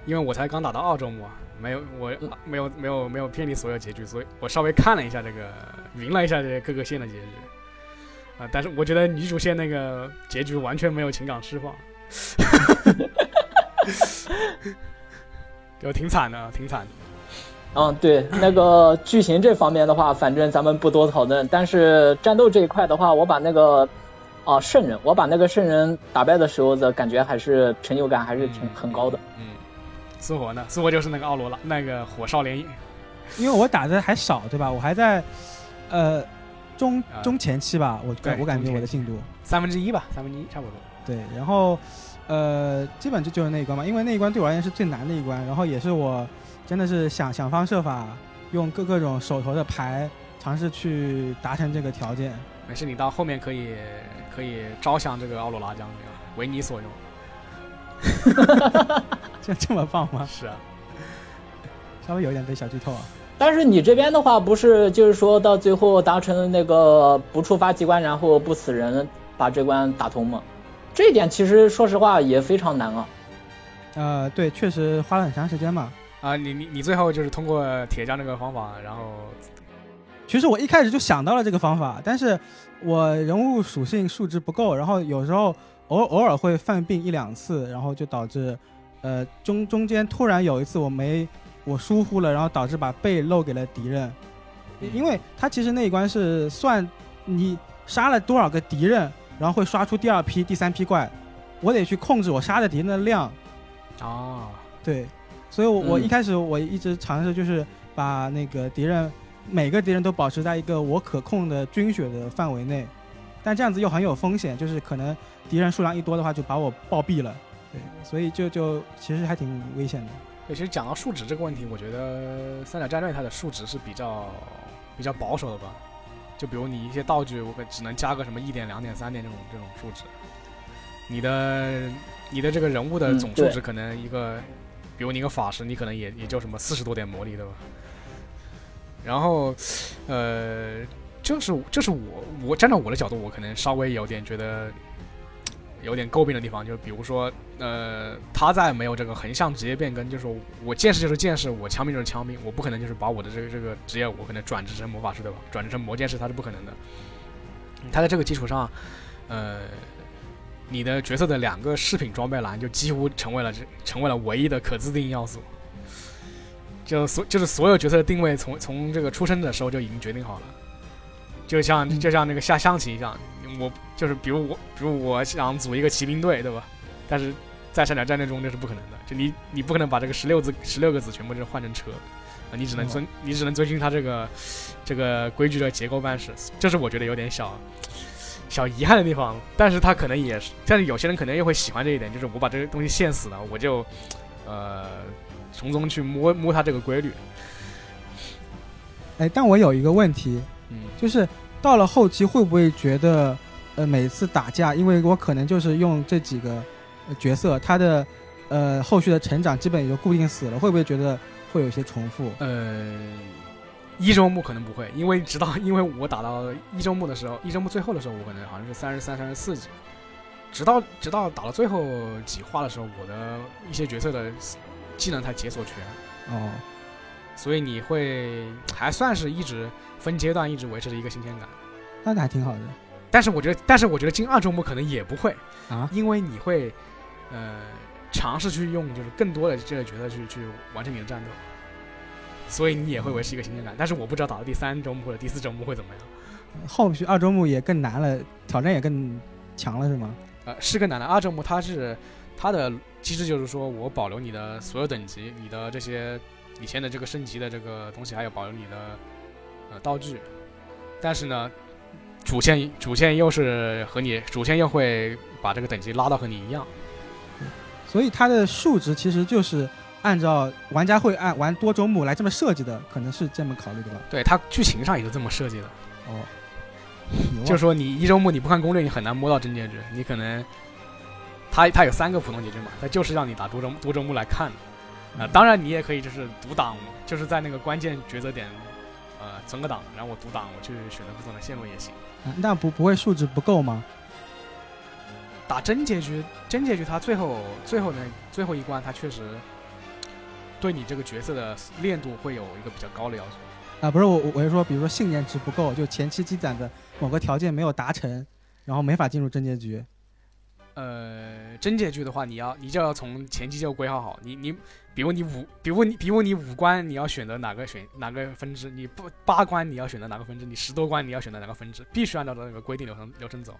因为我才刚打到澳洲嘛，没有我没有没有没有偏离所有结局，所以我稍微看了一下这个，匀了一下这各个线的结局。啊、但是我觉得女主线那个结局完全没有情感释放。就挺惨的，挺惨的。嗯，对，那个剧情这方面的话，反正咱们不多讨论。但是战斗这一块的话，我把那个啊圣人，我把那个圣人打败的时候的感觉还是成就感还是挺很高的。嗯，苏活呢？苏活就是那个奥罗拉，那个火烧连影。因为我打的还少，对吧？我还在呃中啊中前期吧，我感我感觉我的进度。三分之一吧，三分之一差不多。对，然后呃，基本就就是那一关嘛，因为那一关对我而言是最难的一关，然后也是我真的是想想方设法用各各种手头的牌尝试去达成这个条件。没事，你到后面可以可以招降这个奥罗拉将军啊，为你所用。这这么棒吗？是啊，稍微有一点被小剧透啊。但是你这边的话，不是就是说到最后达成那个不触发机关，然后不死人，把这关打通吗？这一点其实说实话也非常难啊。呃，对，确实花了很长时间嘛。啊，你你你最后就是通过铁匠这个方法，然后其实我一开始就想到了这个方法，但是我人物属性数值不够，然后有时候偶偶尔会犯病一两次，然后就导致，呃中中间突然有一次我没我疏忽了，然后导致把背露给了敌人，因为他其实那一关是算你杀了多少个敌人，然后会刷出第二批、第三批怪，我得去控制我杀的敌人的量，哦，对，所以我，我嗯一开始我一直尝试就是把那个敌人每个敌人都保持在一个我可控的军血的范围内，但这样子又很有风险，就是可能敌人数量一多的话就把我暴毙了，对，所以就就其实还挺危险的。对，其实讲到数值这个问题，我觉得三角战略它的数值是比较比较保守的吧。就比如你一些道具，我可只能加个什么一点、两点、三点这种这种数值。你的你的这个人物的总数值可能一个，比如你一个法师，你可能也也就什么四十多点魔力，对吧？然后，呃，就是这是我我站在我的角度，我可能稍微有点觉得有点诟病的地方，就比如说，呃，他在没有这个横向职业变更，就是说我剑士就是剑士，我枪兵就是枪兵，我不可能就是把我的这个这个职业我可能转职成魔法师，对吧？转职成魔剑士，他是不可能的。他在这个基础上，呃，你的角色的两个饰品装备栏就几乎成为了这成为了唯一的可自定义要素。就所就是所有角色的定位从从这个出生的时候就已经决定好了，就像就像那个下象棋一样，我就是比如我比如我想组一个骑兵队，对吧？但是在三角战略中这是不可能的，就你你不可能把这个十六字十六个字全部就换成车，啊，你只能遵你只能遵循它这个这个规矩的结构办事，这是我觉得有点小小遗憾的地方。但是他可能也是，但是有些人可能又会喜欢这一点，就是我把这个东西限死了，我就呃从中去摸摸它这个规律。哎，但我有一个问题，嗯，就是到了后期会不会觉得，呃，每次打架，因为我可能就是用这几个呃角色，他的呃后续的成长基本也就固定死了，会不会觉得会有一些重复？呃，一周目可能不会，因为直到 因为我打到一周目的时候，一周目最后的时候，我可能好像是三十三、三十四级，直到直到打到最后几话的时候，我的一些角色的技能才解锁全，哦，所以你会还算是一直分阶段一直维持着一个新鲜感。那还挺好的但是我觉得，但是我觉得进二周目可能也不会，啊。因为你会呃尝试去用就是更多的这个角色去去完成你的战斗，所以你也会维持一个新鲜感。但是我不知道打到第三周目或者第四周目会怎么样。后续二周目也更难了，挑战也更强了，是吗？呃，是更难的。二周目它是它的机制就是说我保留你的所有等级，你的这些以前的这个升级的这个东西，还有保留你的呃道具，但是呢，主线主线又是和你主线又会把这个等级拉到和你一样。所以它的数值其实就是按照玩家会按玩多周目来这么设计的，可能是这么考虑的吧？对，它剧情上也是这么设计的。哦，就是说你一周目你不看攻略，你很难摸到真结局。你可能，它它有三个普通结局嘛，它就是让你打多周多周目来看的。啊、当然你也可以就是独挡，就是在那个关键抉择点，呃，存个档，然后我独档，我去选择不同的线路也行。啊那不不会数值不够吗？打真结局，真结局它最后最后那最后一关，它确实对你这个角色的练度会有一个比较高的要求。啊，不是我我我是说，比如说信念值不够，就前期积攒的某个条件没有达成，然后没法进入真结局。呃，真结局的话，你要你就要从前期就规划好，你你，比如你五，比如你比如你五关你要选择哪个选哪个分支，你不八关你要选择哪个分支，你十多关你要选择哪个分支，必须按照那个规定流程流程走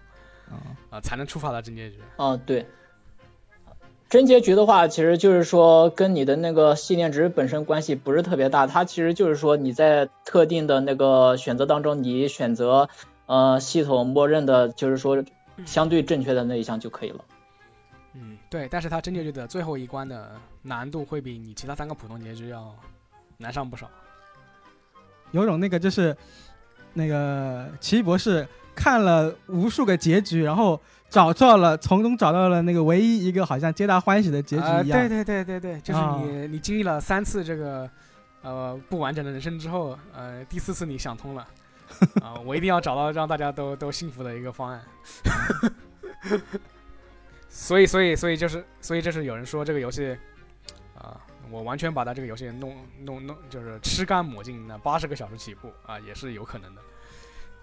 啊、啊，才能触发到真结局。啊，对，真结局的话，其实就是说跟你的那个信念值本身关系不是特别大，它其实就是说你在特定的那个选择当中，你选择呃系统默认的，就是说相对正确的那一项就可以了。嗯，对，但是它真结局的最后一关的难度会比你其他三个普通结局要难上不少。有种那个就是那个奇异博士看了无数个结局，然后找到了从中找到了那个唯一一个好像皆大欢喜的结局啊，一样。对对对对对，就是啊你、你经历了三次这个呃不完整的人生之后，呃第四次你想通了，啊、我一定要找到让大家都都幸福的一个方案。所以所以所以就是所以就是有人说这个游戏啊、我完全把它这个游戏弄弄弄就是吃干抹净，那八十个小时起步啊、也是有可能的。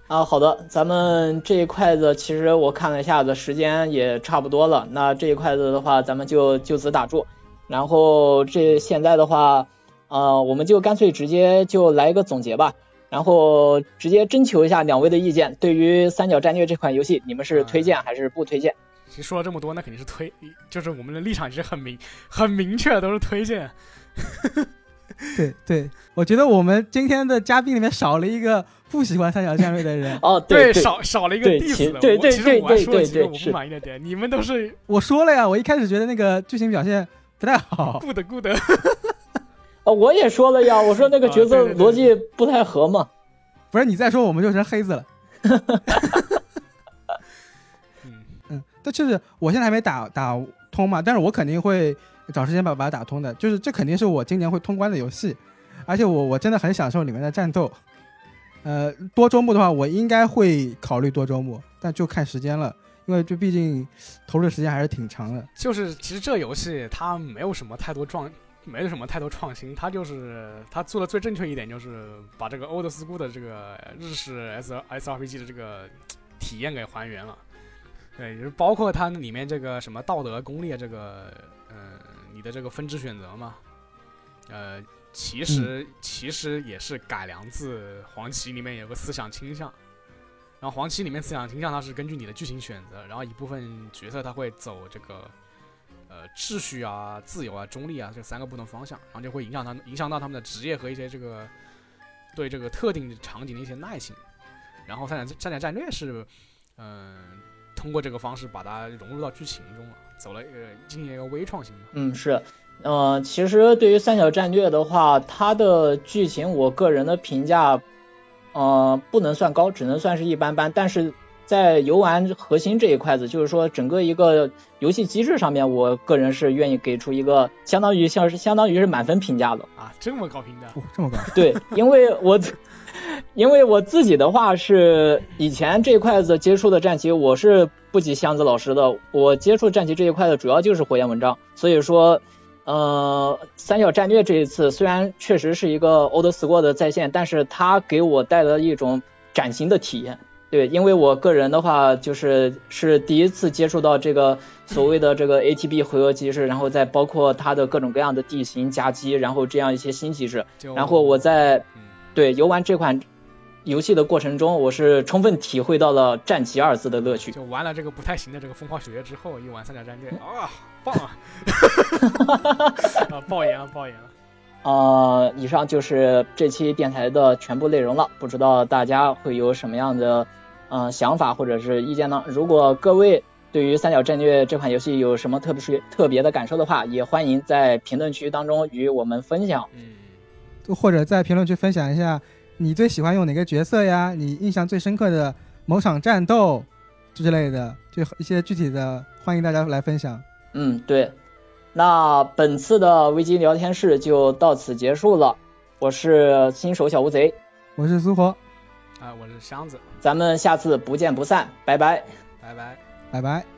啊，好的，咱们这一块子其实我看了一下子，时间也差不多了。那这一块子的话，咱们就就此打住。然后这现在的话，呃，我们就干脆直接就来一个总结吧。然后直接征求一下两位的意见，对于三角战略这款游戏，你们是推荐还是不推荐？其实说了这么多，那肯定是推，就是我们的立场其实很明很明确，都是推荐。对对，我觉得我们今天的嘉宾里面少了一个不喜欢三角战略的人。哦，对对，少少了一个 diss 其的。对对我其实我还对说了几个对是我不满意的点，你们都是 我说了呀，我一开始觉得那个剧情表现不太好。good good。哦，我也说了呀，我说那个啊角色对对对逻辑不太合嘛。不是你再说我们就成黑子了。就是我现在还没打打通嘛，但是我肯定会找时间把把它打通的。就是这肯定是我今年会通关的游戏，而且我我真的很享受里面的战斗。呃，多周目的话，我应该会考虑多周目，但就看时间了，因为这毕竟投入的时间还是挺长的。就是其实这游戏它没有什么太多创，没有什么太多创新，它就是它做的最正确一点就是把这个 old school 的这个日式 S S R P G 的这个体验给还原了。对，就是包括它里面这个什么道德功利的这个，呃，你的这个分支选择嘛，呃，其实、其实也是改良自黄旗里面有个思想倾向。然后黄旗里面思想倾向，它是根据你的剧情选择，然后一部分角色他会走这个呃秩序啊、自由啊、中立啊这三个不同方向，然后就会影响他们，影响到他们的职业和一些这个对这个特定场景的一些耐性。然后三角三角战略是，嗯、通过这个方式把它融入到剧情中了，走了一个进行一个微创新嘛。嗯，是，呃，其实对于三角战略的话，它的剧情我个人的评价，呃，不能算高，只能算是一般般。但是在游玩核心这一块子，就是说整个一个游戏机制上面，我个人是愿意给出一个相当于像是相当于是满分评价的。啊，这么高评价，哦，这么高，对，因为我 因为我自己的话是以前这一块子接触的战棋，我是不及箱子老师的。我接触战棋这一块的主要就是火焰文章，所以说，呃，三角战略这一次虽然确实是一个 old school 的再现，但是它给我带来一种崭新的体验。对，因为我个人的话，就是是第一次接触到这个所谓的这个 ATB 回合机制，然后再包括它的各种各样的地形夹击，然后这样一些新机制，然后我在嗯对游玩这款游戏的过程中，我是充分体会到了战旗二字的乐趣。就玩了这个不太行的这个风花雪月之后，一玩三角战略 啊，棒啊！啊，爆言了，爆言了。呃，以上就是这期电台的全部内容了，不知道大家会有什么样的呃想法或者是意见呢？如果各位对于三角战略这款游戏有什么特别特别的感受的话，也欢迎在评论区当中与我们分享。嗯，或者在评论区分享一下你最喜欢用哪个角色呀？你印象最深刻的某场战斗之类的，就一些具体的，欢迎大家来分享。嗯，对。那本次的危机聊天室就到此结束了。我是新手小乌贼，我是苏活，啊，我是箱子，咱们下次不见不散，拜拜。拜拜。拜拜。